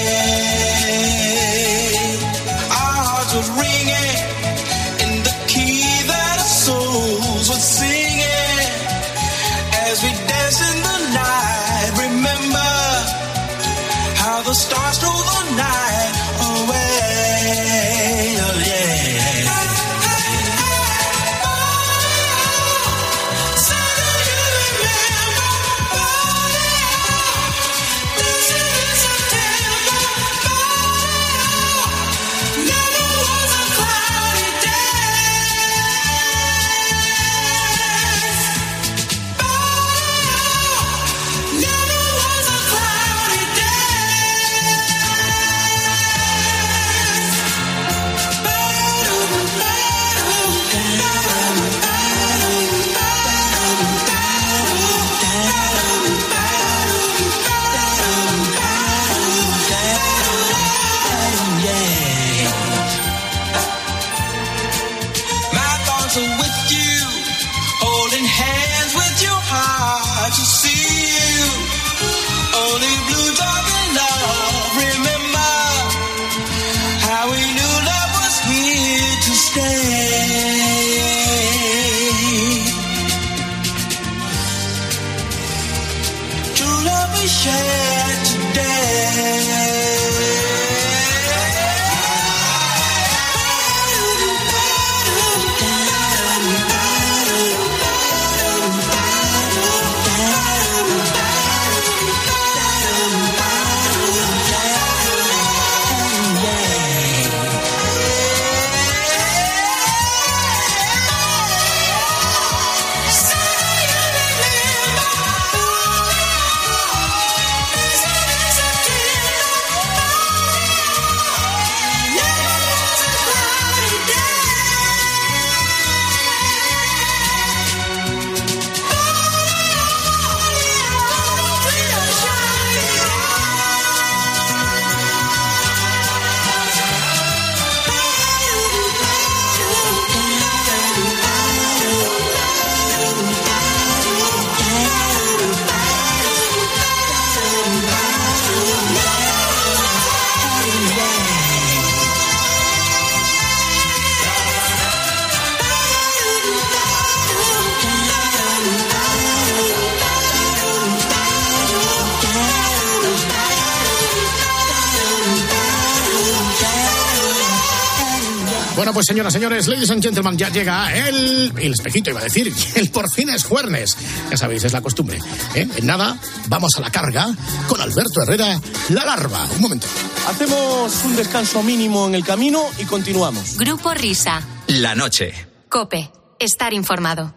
Speaker 7: Pues señoras, señores, ladies and gentlemen, ya llega el, el espejito, iba a decir, el por fin es jueves. Ya sabéis, es la costumbre. ¿eh? En nada, vamos a la carga con Alberto Herrera, la larva. Un momento.
Speaker 21: Hacemos un descanso mínimo en el camino y continuamos.
Speaker 13: Grupo Risa.
Speaker 10: La noche.
Speaker 13: Cope. Estar informado.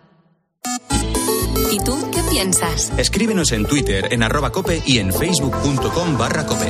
Speaker 13: ¿Y tú qué piensas?
Speaker 10: Escríbenos en Twitter, en arroba cope y en facebook.com barra cope.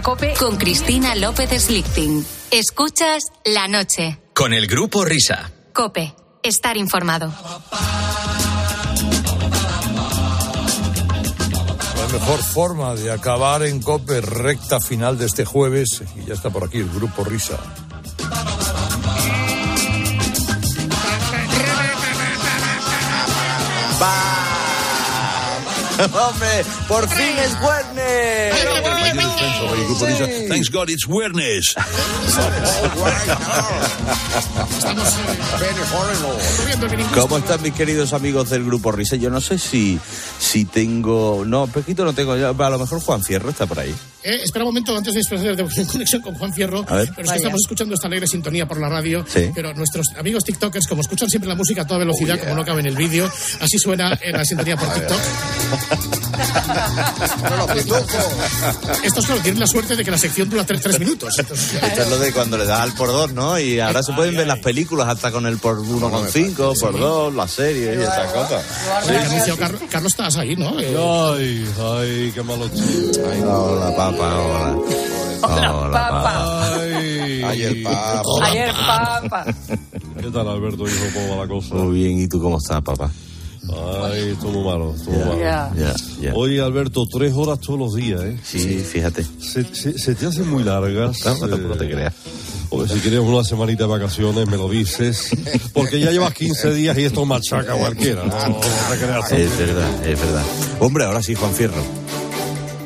Speaker 22: Cope
Speaker 13: con Cristina López Slichting. Escuchas La Noche.
Speaker 10: Con el grupo Risa.
Speaker 13: Cope. Estar informado.
Speaker 14: La mejor forma de acabar en COPE recta final de este jueves, y ya está por aquí el grupo Risa.
Speaker 23: Hombre, por fin es viernes.
Speaker 14: El grupo. Thanks God it's viernes.
Speaker 23: ¿Cómo están mis queridos amigos del grupo Risa? Yo no sé si, si tengo... No, Pequito no tengo. A lo mejor Juan Fierro está por ahí.
Speaker 7: Eh, espera un momento antes de disfrutar de conexión con Juan Fierro. Pero es que
Speaker 23: Vaya.
Speaker 7: estamos escuchando esta alegre sintonía por la radio.
Speaker 23: Sí.
Speaker 7: Pero nuestros amigos TikTokers, como escuchan siempre la música a toda velocidad, como no cabe en el vídeo, así suena en la sintonía por TikTok. Estos, claro, la suerte de que la sección dura tres, tres minutos. Entonces,
Speaker 23: Esto es lo de cuando le das al por dos, ¿no? Y ahora se pueden ver las películas hasta con el por uno con cinco, por dos, las series y esas cosas.
Speaker 7: Carlos, Carlos, estás ahí, ¿no? Eh,
Speaker 14: Ay, ay, qué malo chico.
Speaker 23: Hola, papá, hola. Hola,
Speaker 22: Papa.
Speaker 14: Ay,
Speaker 23: Ayer, papá.
Speaker 22: Ayer, papa.
Speaker 14: ¿Qué tal, Alberto, hijo? ¿Cómo va la cosa?
Speaker 23: Muy bien, ¿y tú cómo estás, papá?
Speaker 14: Ay, estuvo muy malo, estuvo malo.
Speaker 22: Ya.
Speaker 23: Ya, ya.
Speaker 14: Oye, Alberto, tres horas todos los días, ¿eh?
Speaker 23: Sí, fíjate.
Speaker 14: Se, se- se te hacen muy largas.
Speaker 23: No, no, tampoco te
Speaker 14: eh,
Speaker 23: creas.
Speaker 14: O si quieres una semanita de vacaciones, me lo dices. Porque ya llevas 15 días y esto machaca a cualquiera. No, no te creas.
Speaker 23: Es verdad, es verdad. Hombre, ahora sí, Juan Fierro.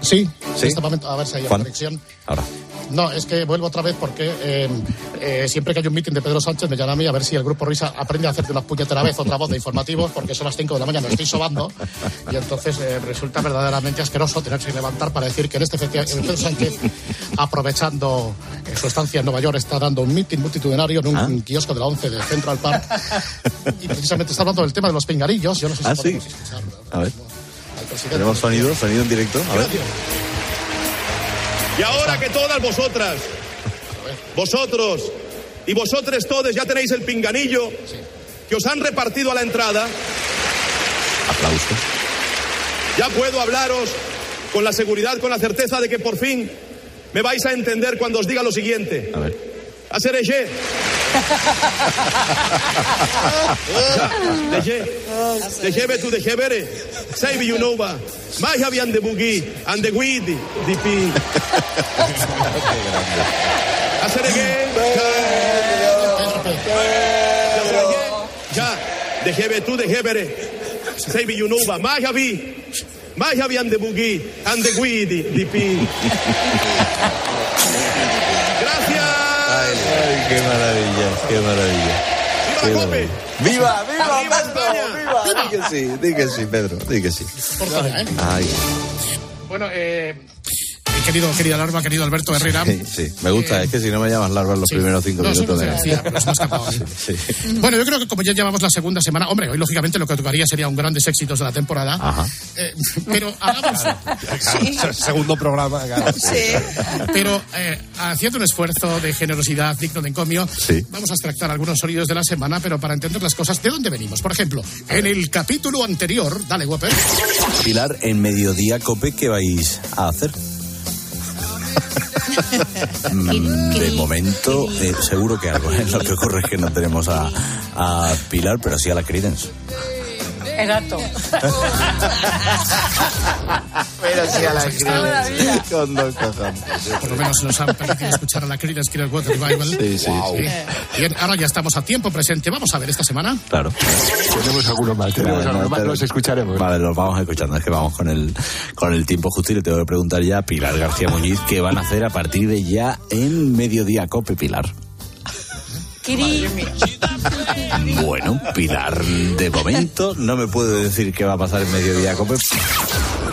Speaker 7: sí,
Speaker 23: Sí.
Speaker 7: en este momento, a ver si hay
Speaker 23: Juan.
Speaker 7: conexión.
Speaker 23: Ahora.
Speaker 7: No, es que vuelvo otra vez porque eh, eh, siempre que hay un meeting de Pedro Sánchez me llama a mí a ver si el grupo Risa aprende a hacerte una puñetera vez otra voz de informativos porque son las 5 de la mañana, me estoy sobando y entonces eh, resulta verdaderamente asqueroso tenerse que levantar para decir que en este eh, Pedro Sánchez, aprovechando eh, su estancia en Nueva York, está dando un meeting multitudinario en un,
Speaker 23: Ah.
Speaker 7: kiosco de la 11 de Central Park y precisamente está hablando del tema de los pingarillos. Yo no sé si
Speaker 23: Ah, sí.
Speaker 7: podemos escuchar
Speaker 23: A ver.
Speaker 7: al presidente.
Speaker 23: Tenemos sonido, sonido en directo. A ver.
Speaker 24: Y ahora que todas vosotras, vosotros y vosotros todos ya tenéis el pinganillo que os han repartido a la entrada,
Speaker 23: Aplausos.
Speaker 24: ya puedo hablaros con la seguridad, con la certeza de que por fin me vais a entender cuando os diga lo siguiente.
Speaker 23: A ver.
Speaker 24: Hacer eje. Deje. Deje tu deje bere. Say you know ba. Mai habían de bugi and the guidi di pi. Hacer eje. Ya. Deje tu deje bere. Say you habi. Mai habían de bugi and the guidi di pi. Gracias.
Speaker 23: Ay, qué maravilla, qué maravilla. Qué maravilla. ¡Viva, viva,
Speaker 24: ¡Viva
Speaker 23: Pedro! ¡Viva! Di que sí, di que sí, Pedro, di que sí. Ay,
Speaker 7: Bueno, eh, querido, querida Larva, querido Alberto Herrera.
Speaker 23: sí, sí. Me gusta, es que si no me llamas larva en los primeros cinco
Speaker 7: No,
Speaker 23: minutos
Speaker 7: sí,
Speaker 23: de.
Speaker 7: Sí. Bueno, yo creo que como ya llevamos la segunda semana, hombre, hoy lógicamente lo que tocaría sería un grandes éxitos de la temporada.
Speaker 23: Ajá.
Speaker 7: Eh, pero hagamos,
Speaker 14: Segundo programa, claro.
Speaker 7: pero eh, haciendo un esfuerzo de generosidad digno de encomio,
Speaker 23: Sí.
Speaker 7: vamos a extractar algunos sonidos de la semana, pero para entender las cosas, ¿de dónde venimos? Por ejemplo, en el capítulo anterior, dale, Whopper.
Speaker 23: Pilar, en mediodía cope, ¿qué vais a hacer? Mm, de momento, eh, seguro que algo. ¿eh? Lo que ocurre es que no tenemos a, a Pilar, pero sí a la Credence.
Speaker 1: Exacto.
Speaker 23: Pero sí a la
Speaker 1: Creedence.
Speaker 23: Con dos cojones.
Speaker 7: Por lo menos nos han permitido escuchar a la Creedence Clearwater Revival.
Speaker 23: Sí, sí,
Speaker 7: Wow.
Speaker 23: sí.
Speaker 7: Bien, ahora ya estamos a tiempo presente. Vamos a ver esta semana.
Speaker 23: Claro.
Speaker 25: Tenemos algunos más, tenemos
Speaker 23: Vale,
Speaker 25: algunos
Speaker 23: no,
Speaker 25: más,
Speaker 23: pero-
Speaker 25: los escucharemos.
Speaker 23: Vale, los vamos escuchando. Es que vamos con el, con el tiempo justo y le tengo que preguntar ya a Pilar García Muñiz qué van a hacer a partir de ya en Mediodía Cope, Pilar. Bueno, Pilar, de momento no me puede decir qué va a pasar en Mediodía.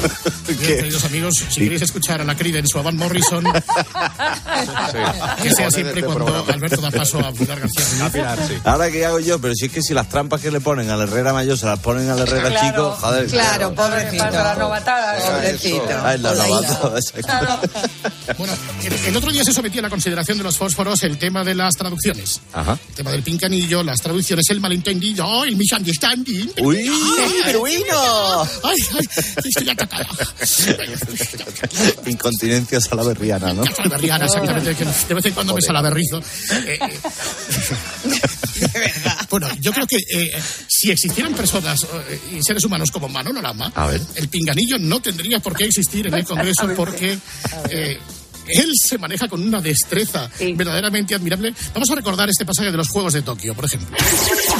Speaker 7: Bien, queridos amigos, si queréis escuchar a la Creedence o a Van Morrison, que sea siempre y cuando Alberto da paso a Pilar García Muñiz.
Speaker 23: Ahora, ¿qué hago yo? Pero si es que si las trampas que le ponen al Herrera Mayor se las ponen al Herrera
Speaker 1: Claro.
Speaker 23: Chico, joder.
Speaker 1: Claro, pobrecito. Para las novatadas.
Speaker 23: Ah, es la novatada, exacto.
Speaker 7: Bueno, el, el otro día se sometía a la consideración de los fósforos el tema de las traducciones.
Speaker 23: Ajá.
Speaker 7: El tema del pincanillo, las traducciones, el malentendido, el misunderstanding.
Speaker 23: Uy.
Speaker 7: Ay, ay, estoy.
Speaker 23: Incontinencia salaberriana, ¿no?
Speaker 7: Salaberriana, exactamente, de vez en cuando me salaberrizo. Eh, eh, bueno, yo creo que eh, si existieran personas eh, y seres humanos como Manolo Lama,
Speaker 23: A ver.
Speaker 7: el pinganillo no tendría por qué existir en el Congreso porque eh, él se maneja con una destreza verdaderamente admirable. Vamos a recordar este pasaje de los Juegos de Tokio, por ejemplo.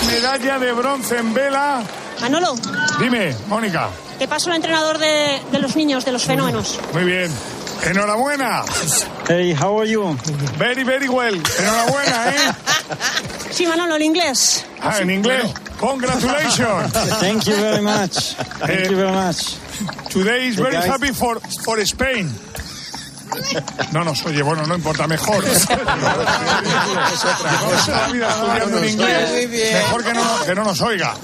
Speaker 26: Medalla de bronce en vela.
Speaker 27: Manolo,
Speaker 26: Dime, Mónica.
Speaker 27: Te paso el entrenador de, de los niños, de los fenómenos.
Speaker 26: Muy bien. Enhorabuena.
Speaker 27: Hey, how are you?
Speaker 26: Very, very well. Enhorabuena, ¿eh?
Speaker 27: Sí, Manolo, el inglés.
Speaker 26: Ah, en inglés. Congratulations.
Speaker 27: Thank you very much.
Speaker 26: Thank you
Speaker 27: very much.
Speaker 26: Today is very happy for, for Spain. No nos oye, bueno, no importa, mejor. Mejor que no, que no nos oiga.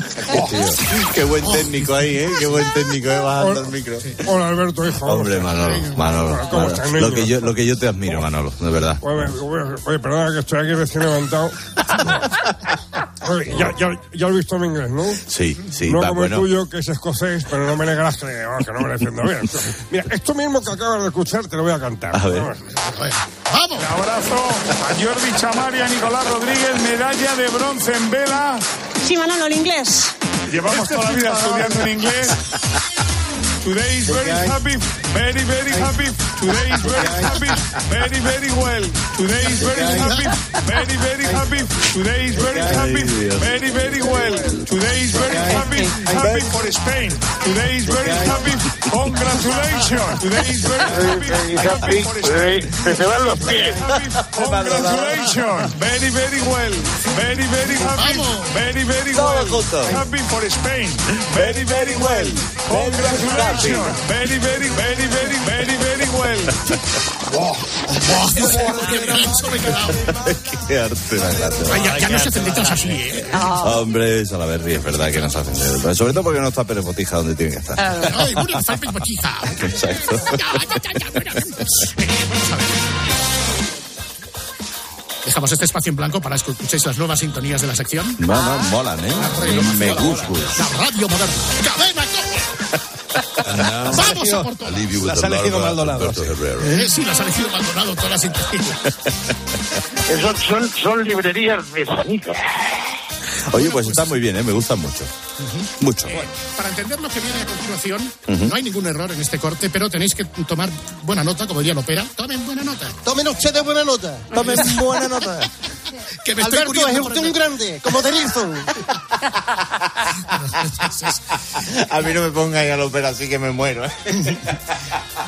Speaker 23: Qué buen técnico ahí, ¿eh? Qué buen técnico, ¿eh? Bajando el micro.
Speaker 26: Hola, Alberto, hijo.
Speaker 23: Hombre, Manolo, Manolo.
Speaker 26: ¿Cómo
Speaker 23: Manolo.
Speaker 26: estás,
Speaker 23: Lo que, yo, lo que yo te admiro, Manolo, de verdad.
Speaker 26: Oye, perdona que estoy aquí recién levantado. Oye, ya, ya, ya lo he visto en inglés, ¿no?
Speaker 23: Sí, sí,
Speaker 26: no
Speaker 23: va,
Speaker 26: como
Speaker 23: bueno.
Speaker 26: el tuyo, que es escocés, pero no me negarás que, bueno, que no me defiendo bien. Mira, esto mismo que acabas de escuchar te lo voy a cantar.
Speaker 23: A ver.
Speaker 7: ¡Vamos!
Speaker 26: Un abrazo a Jordi Chamari, a Nicolás Rodríguez, medalla de bronce en vela.
Speaker 27: Sí, Manolo, el inglés.
Speaker 26: Llevamos toda la vida estudiando en inglés. Today is very happy, very, very happy. Today is very happy, very, very well. Today is very happy, very, very happy. Today is very happy, very, very well. Today is very happy, happy for Spain. Today is very happy, congratulations. Today is very happy, happy for Spain.
Speaker 28: Se van los pies.
Speaker 26: Congratulations. Very, very well. Very, very happy. Very, very well. Happy for Spain. Very, very well. Congratulations. Very, very, very, very, very, very well.
Speaker 23: Qué arte la.
Speaker 7: Ay, ya, ya no se hacen letras así, ¿eh?
Speaker 23: Hombre, Salaberry, es verdad que nos hacen dedo. Sobre todo porque no está Pérez Botija donde tiene que estar.
Speaker 7: Ay, bueno, Falpes Botija.
Speaker 23: Exacto.
Speaker 7: Dejamos este espacio en blanco para que escuchéis las nuevas sintonías de la sección.
Speaker 23: No, no, molan, ¿eh? Me gusta.
Speaker 7: La radio moderna. Cadena. Vamos a por todas.
Speaker 23: Las ha elegido Maldonado.
Speaker 7: Eh, sí, las ha elegido Maldonado todas las sintonías.
Speaker 28: Son, son, son librerías de sonido.
Speaker 23: Oye, pues está muy bien, ¿eh? Me gustan mucho. Mucho.
Speaker 7: Eh, para entender lo que viene a continuación,
Speaker 23: Ujú.
Speaker 7: no hay ningún error en este corte, pero tenéis que tomar buena nota, como diría Lopera. Tomen buena nota.
Speaker 29: Tomen ustedes buena nota. Tomen buena nota.
Speaker 7: Que me estoy
Speaker 29: Alberto
Speaker 7: muriendo
Speaker 29: es usted un grande, como Denilson.
Speaker 23: A mí no me pongáis a la ópera, así que me muero. ¿eh?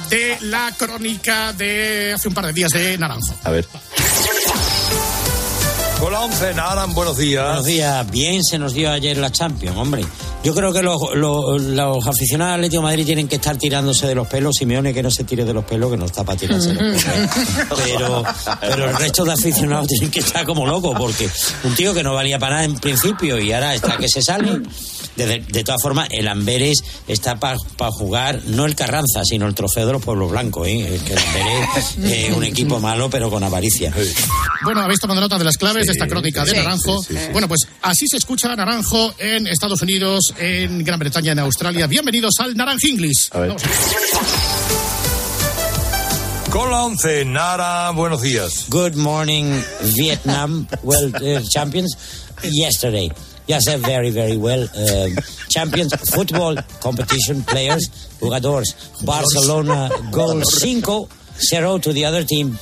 Speaker 7: de la crónica de hace un par de días de Naranjo.
Speaker 23: A ver.
Speaker 30: Con la 11, Naran, buenos días.
Speaker 31: Buenos días. Bien se nos dio ayer la Champions, hombre. Yo creo que los, los, los aficionados al Atlético de Madrid tienen que estar tirándose de los pelos. Simeone que no se tire de los pelos, que no está para tirarse de los pelos. Pero, pero el resto de aficionados tienen que estar como locos, porque un tío que no valía para nada en principio y ahora está que se sale. De, de todas formas, el Amberes está para jugar no el Carranza, sino el trofeo de los pueblos blancos. ¿eh? Es que el Amberes es un equipo malo, pero con avaricia.
Speaker 7: Bueno, habéis tomado nota de las claves esta crónica de
Speaker 31: sí,
Speaker 7: Naranjo.
Speaker 31: sí, sí, sí.
Speaker 7: Bueno, pues así se escucha Naranjo en Estados Unidos, en Gran Bretaña, en Australia. Bienvenidos al Naranjo English. A ver.
Speaker 30: Con la 11, Nara, buenos días.
Speaker 31: Good morning, Vietnam World uh, Champions. Yesterday. ya sé very, very well. Um, champions, football competition players, jugadores. Barcelona goal 5, 0 to the other team.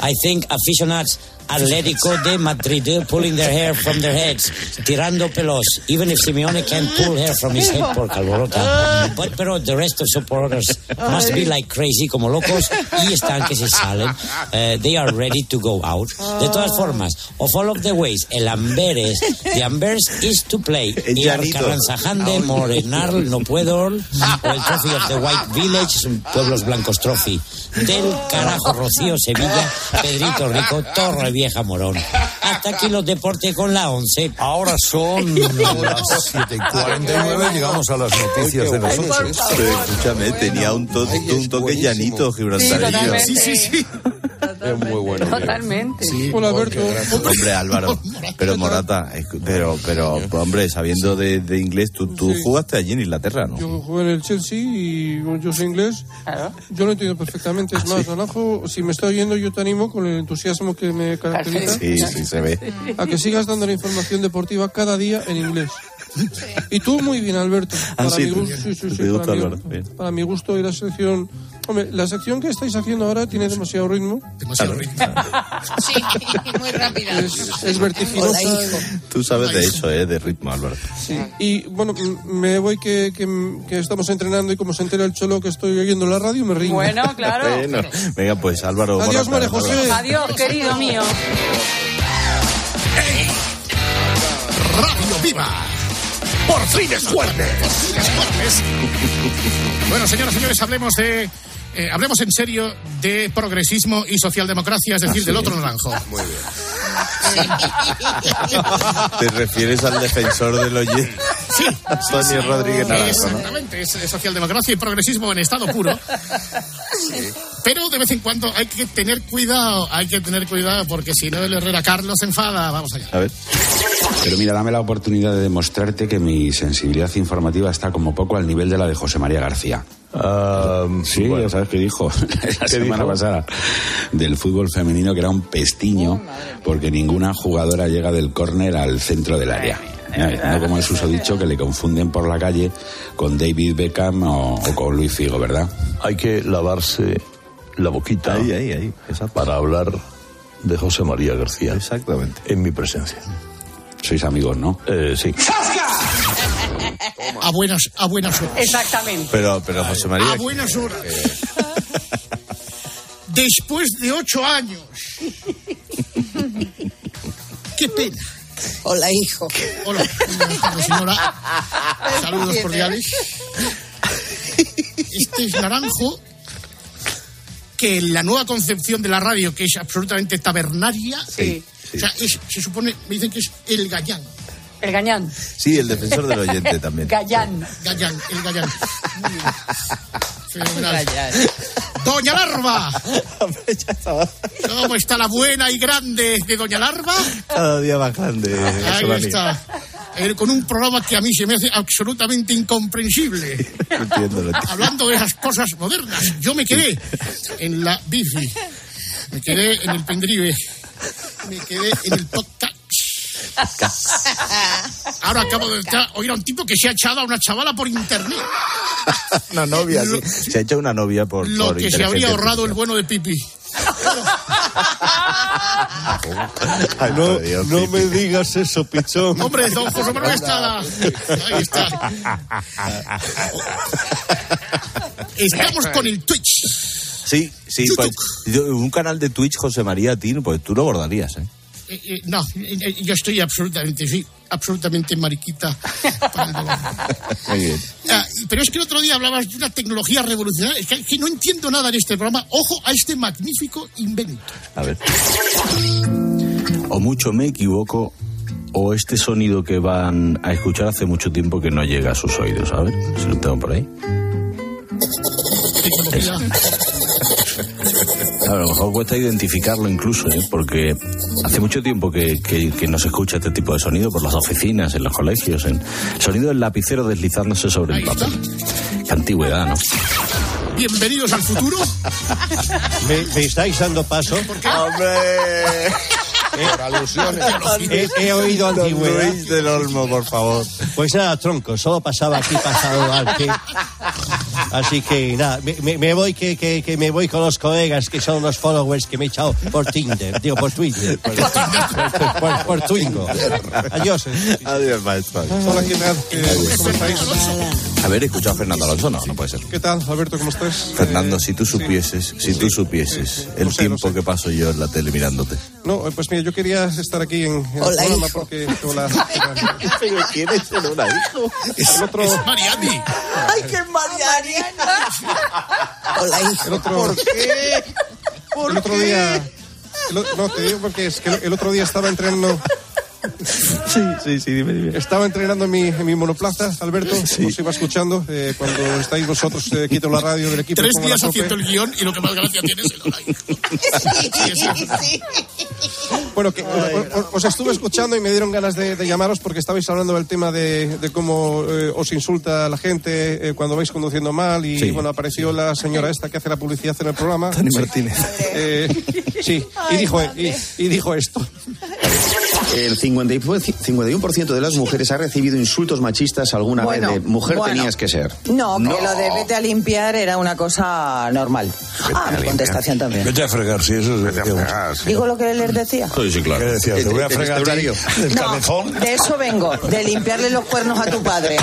Speaker 31: I think aficionados Atlético de Madrid pulling their hair from their heads, tirando pelos, even if Simeone can't pull hair from his head por calborota. But, pero the rest of supporters must be like crazy, como locos, y están que se salen. Eh, they are ready to go out. De todas formas, of all of the ways, el Amberes, the Amberes is to play.
Speaker 23: El
Speaker 31: Y el
Speaker 23: llanito.
Speaker 31: Carranzaján Morenal, no puedo, o el Trophy of the White Village, es un Pueblos Blancos Trophy. Del carajo, Rocío, Sevilla, Pedrito Rico, Torre Vieja Morón. Hasta aquí los deportes con la 11.
Speaker 30: Ahora son las 7 y 49, llegamos a las noticias de las 8.
Speaker 23: Pero escúchame, tenía un, to- un toque llanito gibraltareño.
Speaker 22: Sí, sí, sí.
Speaker 30: Es muy bueno.
Speaker 22: Totalmente.
Speaker 29: Hola, Alberto.
Speaker 23: Hombre, Álvaro, pero Morata, pero, pero, hombre, sabiendo de, de inglés, tú, tú
Speaker 29: Sí.
Speaker 23: jugaste allí en Inglaterra, ¿no?
Speaker 29: Yo jugué en el Chelsea y bueno, yo soy inglés. Yo lo entiendo perfectamente. Es más, Naranjo, si me está oyendo, yo te animo con el entusiasmo que me caracteriza.
Speaker 23: Sí, sí, se ve.
Speaker 29: A que sigas dando la información deportiva cada día en inglés. Y tú muy bien, Alberto.
Speaker 23: Ah, sí,
Speaker 29: mi
Speaker 23: tú-
Speaker 29: gusto, sí, sí, sí, para, mi, para mi gusto y la sección... Hombre, la sección que estáis haciendo ahora tiene demasiado ritmo.
Speaker 7: Demasiado ritmo.
Speaker 32: Sí, muy rápida.
Speaker 29: Es, es vertiginosa.
Speaker 23: Tú sabes de eso, ¿eh? De ritmo, Álvaro.
Speaker 29: Sí. Y bueno, me voy que, que, que estamos entrenando y como se entera el cholo que estoy oyendo la radio, me ringo.
Speaker 22: Bueno, claro.
Speaker 23: Bueno, venga, pues Álvaro.
Speaker 29: Adiós, María José.
Speaker 22: Adiós, querido mío.
Speaker 7: Radio Viva. Por fin es jueves. Es jueves. Bueno, señoras y señores, hablemos de. Eh, hablemos en serio de progresismo y socialdemocracia, es decir, del otro naranjo.
Speaker 23: Muy bien. Te refieres al defensor del oyente.
Speaker 7: Sí,
Speaker 23: Antonio Rodríguez Naranjo, ¿no?
Speaker 7: Exactamente, es es socialdemocracia y progresismo en estado puro. Pero de vez en cuando hay que tener cuidado, hay que tener cuidado porque si no el Herrera Carlos se enfada. Vamos allá.
Speaker 23: A ver.
Speaker 33: Pero mira, dame la oportunidad de demostrarte que mi sensibilidad informativa está como poco al nivel de la de José María García. Sí, ya sabes qué dijo la semana
Speaker 30: dijo?
Speaker 33: pasada del fútbol femenino que era un pestiño porque ninguna jugadora llega del córner al centro del área. No como el susodicho que le confunden por la calle con David Beckham o, o con Luis Figo, ¿verdad?
Speaker 30: Hay que lavarse la boquita
Speaker 23: Ahí, ahí, ahí.
Speaker 30: para hablar de José María García.
Speaker 23: Exactamente.
Speaker 30: En mi presencia.
Speaker 33: Sois amigos, ¿no?
Speaker 30: Eh, sí.
Speaker 7: A buenas, a buenas horas.
Speaker 22: Exactamente.
Speaker 23: Pero, pero José María.
Speaker 7: A buenas horas. Después de ocho años. Qué pena.
Speaker 32: Hola, hijo.
Speaker 7: Hola, buenas tardes, señora. Saludos cordiales. Este es Naranjo, que en la nueva concepción de la radio, que es absolutamente tabernaria,
Speaker 23: Sí,
Speaker 7: o sea, es- se supone, me dicen que es el gallán.
Speaker 22: El gañán.
Speaker 23: Sí, el defensor del oyente también.
Speaker 22: Gallán.
Speaker 7: Gallán, el gallán. Muy bien. Fenomenal. Doña Larva. ¿Cómo está la buena y grande de Doña Larva?
Speaker 23: Cada día más grande.
Speaker 7: Ahí está. Eh, Con un programa que a mí se me hace absolutamente incomprensible.
Speaker 23: Entiendo, entiendo.
Speaker 7: Hablando de esas cosas modernas. Yo me quedé en la bici. Me quedé en el pendrive. Me quedé en el podcast. Ahora acabo de entrar- oír a un tipo que se ha echado a una chavala por internet.
Speaker 23: Una novia, sí. Se ha hecho una novia por.
Speaker 7: Lo
Speaker 23: por
Speaker 7: que se habría ahorrado el bueno de Pipi.
Speaker 23: Ay,
Speaker 14: No,
Speaker 23: Dios,
Speaker 14: me digas eso, pichón.
Speaker 7: Hombre, don José Manuel está. la- Ahí está. Estamos con el Twitch.
Speaker 23: Sí, sí, pues, un canal de Twitch, José María, tío, pues tú lo bordarías, ¿eh?
Speaker 7: Eh, no, eh, eh, yo estoy absolutamente, sí, absolutamente mariquita.
Speaker 23: Muy bien.
Speaker 7: Ah, pero es que el otro día hablabas de una tecnología revolucionaria. Es que, que no entiendo nada en este programa. Ojo a este magnífico invento.
Speaker 23: A ver. O mucho me equivoco, o este sonido que van a escuchar hace mucho tiempo que no llega a sus oídos, a ver, si lo tengo por ahí.
Speaker 7: Tecnología.
Speaker 23: A lo mejor cuesta identificarlo incluso, ¿eh? porque hace mucho tiempo que, que- que no se escucha este tipo de sonido por las oficinas, en los colegios, en el sonido del lapicero deslizándose sobre el papel. Qué antigüedad, ¿no?
Speaker 7: Bienvenidos al futuro.
Speaker 25: ¿Me, me estáis dando paso?
Speaker 23: ¡Hombre!
Speaker 34: Por alusiones.
Speaker 35: He, he oído antigüedad.
Speaker 34: Luis del Olmo, por favor.
Speaker 35: Pues nada, tronco, solo pasaba aquí pasado arte. Así que nada, me, me- me voy que, que, que me voy con los colegas que son los followers que me he echado por Tinder, digo por Twitter, por, por, por- por Twingo. Adiós.
Speaker 34: Adiós, maestro.
Speaker 29: Hola, ¿qué tal? Eh, ¿Cómo estáis?
Speaker 23: Haber escuchado a Fernando Alonso, no, no puede ser.
Speaker 29: ¿Qué tal, Alberto? ¿Cómo estás?
Speaker 23: Fernando, si tú supieses, si tú supieses el tiempo que paso yo en la tele mirándote.
Speaker 29: No, eh, pues mira, yo quería estar aquí en, en
Speaker 23: Hola,
Speaker 29: el programa
Speaker 23: hijo.
Speaker 29: porque... Hola.
Speaker 34: ¿Pero quién es el hola, hijo?
Speaker 29: El otro...
Speaker 7: Mariani.
Speaker 32: ¡Ay, qué Mariani! Hola, hijo.
Speaker 29: El otro...
Speaker 32: ¿Por qué?
Speaker 29: el otro día... el no, te digo porque es que el, el otro día estaba entrenando...
Speaker 34: Sí, sí, sí, dime, dime.
Speaker 29: Estaba entrenando en mi, en mi monoplaza, Alberto, os iba escuchando. eh, cuando estáis vosotros, eh, quito la radio del equipo.
Speaker 7: Tres días haciendo el guion y lo que más gracia tiene es el hijo.
Speaker 29: Bueno, que os estuve escuchando y me dieron ganas de, de llamaros porque estabais hablando del tema de, de cómo eh, os insulta la gente eh, cuando vais conduciendo mal y
Speaker 23: Sí.
Speaker 29: bueno, apareció la señora esta que hace la publicidad en el programa.
Speaker 23: Tony Martínez.
Speaker 29: Eh, sí, y dijo, y, y dijo esto.
Speaker 36: El 50 y- 51% de las mujeres ha recibido insultos machistas alguna
Speaker 37: Bueno,
Speaker 36: vez de mujer
Speaker 37: bueno.
Speaker 36: tenías que ser.
Speaker 37: No,
Speaker 36: No.
Speaker 37: que lo de vete a limpiar era una cosa normal. Ah, mi contestación también.
Speaker 30: Vete a fregar, si eso es.
Speaker 37: ¿Digo lo que les decía?
Speaker 30: Sí, sí, claro. ¿Qué decías? Te voy a
Speaker 36: ¿El- el
Speaker 30: fregar a
Speaker 36: horario?
Speaker 30: el
Speaker 37: No,
Speaker 30: cabezón.
Speaker 37: de eso vengo, de limpiarle los cuernos a tu padre.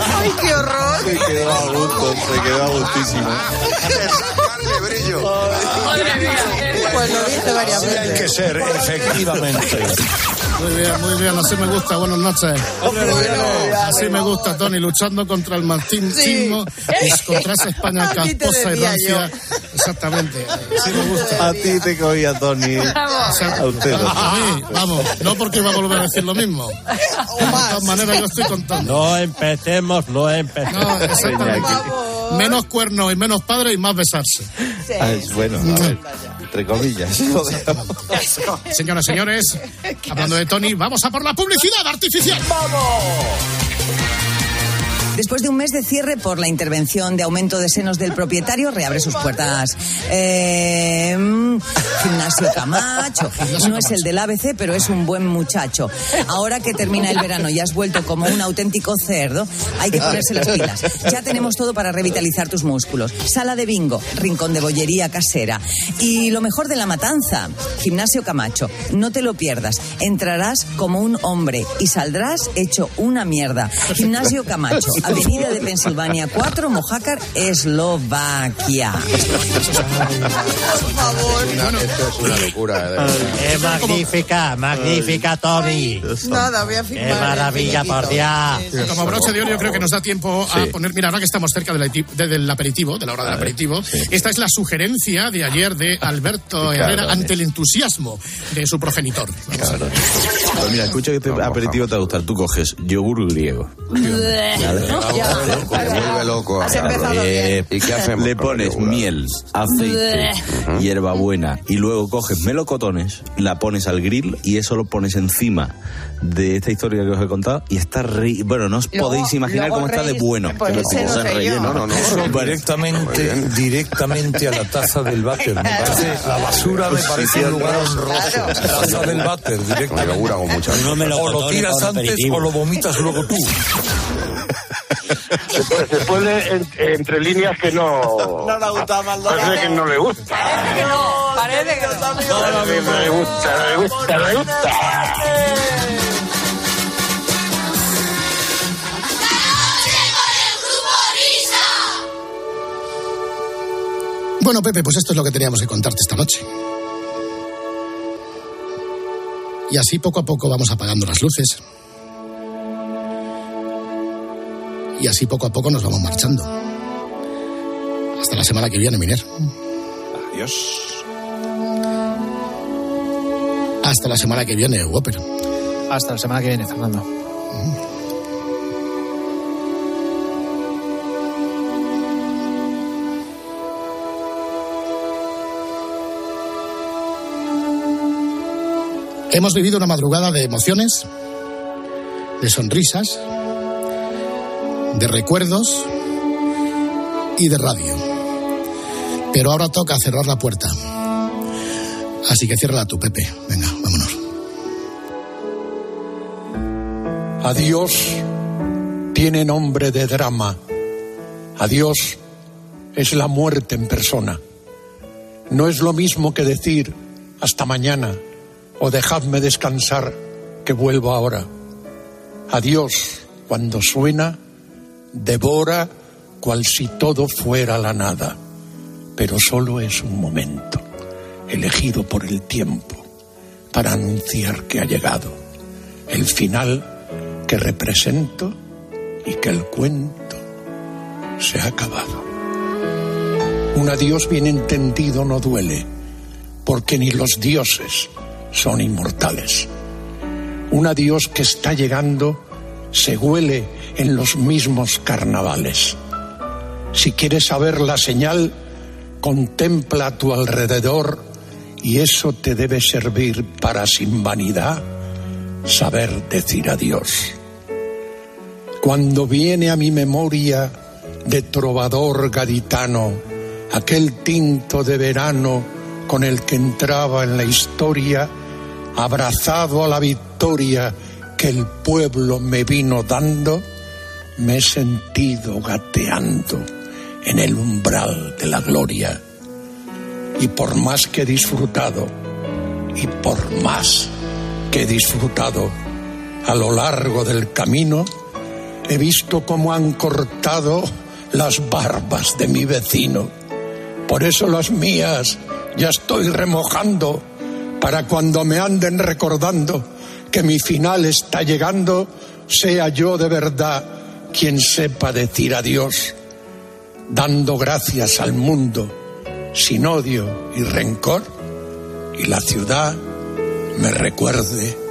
Speaker 32: ¡Ay, qué horror!
Speaker 34: Se quedó a gusto, se quedó a gustísimo.
Speaker 37: Pues lo dice varias
Speaker 30: Así hay
Speaker 37: veces.
Speaker 30: que ser, efectivamente.
Speaker 7: Muy bien, muy bien, así me gusta. Buenas noches. Así me gusta, Tony, luchando contra el machismo y contra esa España casposa y rancia. Exactamente. Así me gusta.
Speaker 34: A ti te cogía Tony. A usted. no.
Speaker 7: A mí, vamos, no porque va a volver a decir lo mismo. De todas maneras, yo estoy contando.
Speaker 35: No empecemos, no empecemos.
Speaker 7: No, exactamente. Menos cuernos y menos padre y más besarse.
Speaker 34: Ah, es bueno, a ver, entre comillas.
Speaker 7: Señoras, señores, hablando de Tony, vamos a por la publicidad artificial.
Speaker 37: Después de un mes de cierre por la intervención de aumento de senos del propietario, reabre sus puertas. Eh, mm, gimnasio Camacho. No es el del ABC, pero es un buen muchacho. Ahora que termina el verano y has vuelto como un auténtico cerdo, hay que ponerse las pilas. Ya tenemos todo para revitalizar tus músculos. Sala de bingo, rincón de bollería casera. Y lo mejor de la matanza, gimnasio Camacho. No te lo pierdas. Entrarás como un hombre y saldrás hecho una mierda. Gimnasio Camacho, Avenida de Pensilvania 4, Mojácar, Eslovaquia.
Speaker 34: Esto es una locura. verdad.
Speaker 35: ¡Qué magnífica, magnífica, Tony!
Speaker 32: Nada, voy a
Speaker 35: ¡Qué
Speaker 32: firmar.
Speaker 35: maravilla, por Dios!
Speaker 7: Como broche de oro, yo creo que nos da tiempo a poner. Mira, ahora que estamos cerca del, eti- de- del aperitivo, de la hora del aperitivo, esta es la sugerencia de ayer de Alberto Herrera ante el entusiasmo de su progenitor.
Speaker 23: Pues mira, escucha que este aperitivo te va a gustar. Tú coges yogur griego.
Speaker 34: Vuelve loco.
Speaker 37: Has empezado
Speaker 23: Eh,
Speaker 34: ¿Y qué hacemos
Speaker 23: Le pones miel, aceite, hierbabuena y luego coges melocotones, la pones al grill y eso lo pones encima de esta historia que os he contado y está ri- Bueno, no os
Speaker 37: Luego-
Speaker 23: podéis imaginar cómo está de bueno.
Speaker 37: pues ese no sé yo.
Speaker 34: No, no, no.
Speaker 30: Directamente, directamente a la taza del váter. Me parece, la basura me parece un lugar honroso. Taza del váter, directamente. O lo tiras antes o lo vomitas luego tú.
Speaker 28: Se puede en- entre líneas que no.
Speaker 32: No le gusta más
Speaker 28: Parece que no le gusta.
Speaker 32: Parece que no.
Speaker 28: A mí me gusta, me gusta, me gusta.
Speaker 7: Bueno, Pepe, pues esto es lo que teníamos que contarte esta noche. Y así poco a poco vamos apagando las luces. Y así poco a poco nos vamos marchando. Hasta la semana que viene, Miner.
Speaker 34: Adiós.
Speaker 7: Hasta la semana que viene, Whopper.
Speaker 38: Hasta la semana que viene, Fernando.
Speaker 7: Hemos vivido una madrugada de emociones, de sonrisas, de recuerdos y de radio. Pero ahora toca cerrar la puerta. Así que ciérrala tú, Pepe. Venga, vámonos.
Speaker 39: Adiós tiene nombre de drama. Adiós es la muerte en persona. No es lo mismo que decir hasta mañana o dejadme descansar que vuelvo ahora. Adiós cuando suena, devora cual si todo fuera la nada, pero solo es un momento, elegido por el tiempo, para anunciar que ha llegado, el final que represento y que el cuento se ha acabado. Un adiós bien entendido no duele, porque ni los dioses son inmortales. Un adiós que está llegando se huele en los mismos carnavales. Si quieres saber la señal, contempla a tu alrededor y eso te debe servir para sin vanidad saber decir adiós. Cuando viene a mi memoria de trovador gaditano, aquel tinto de verano con el que entraba en la historia, abrazado a la victoria que el pueblo me vino dando, me he sentido gateando en el umbral de la gloria. Y por más que he disfrutado, y por más que he disfrutado a lo largo del camino, he visto cómo han cortado las barbas de mi vecino. Por eso las mías ya estoy remojando para cuando me anden recordando que mi final está llegando, sea yo de verdad quien sepa decir adiós, dando gracias al mundo sin odio y rencor, y la ciudad me recuerde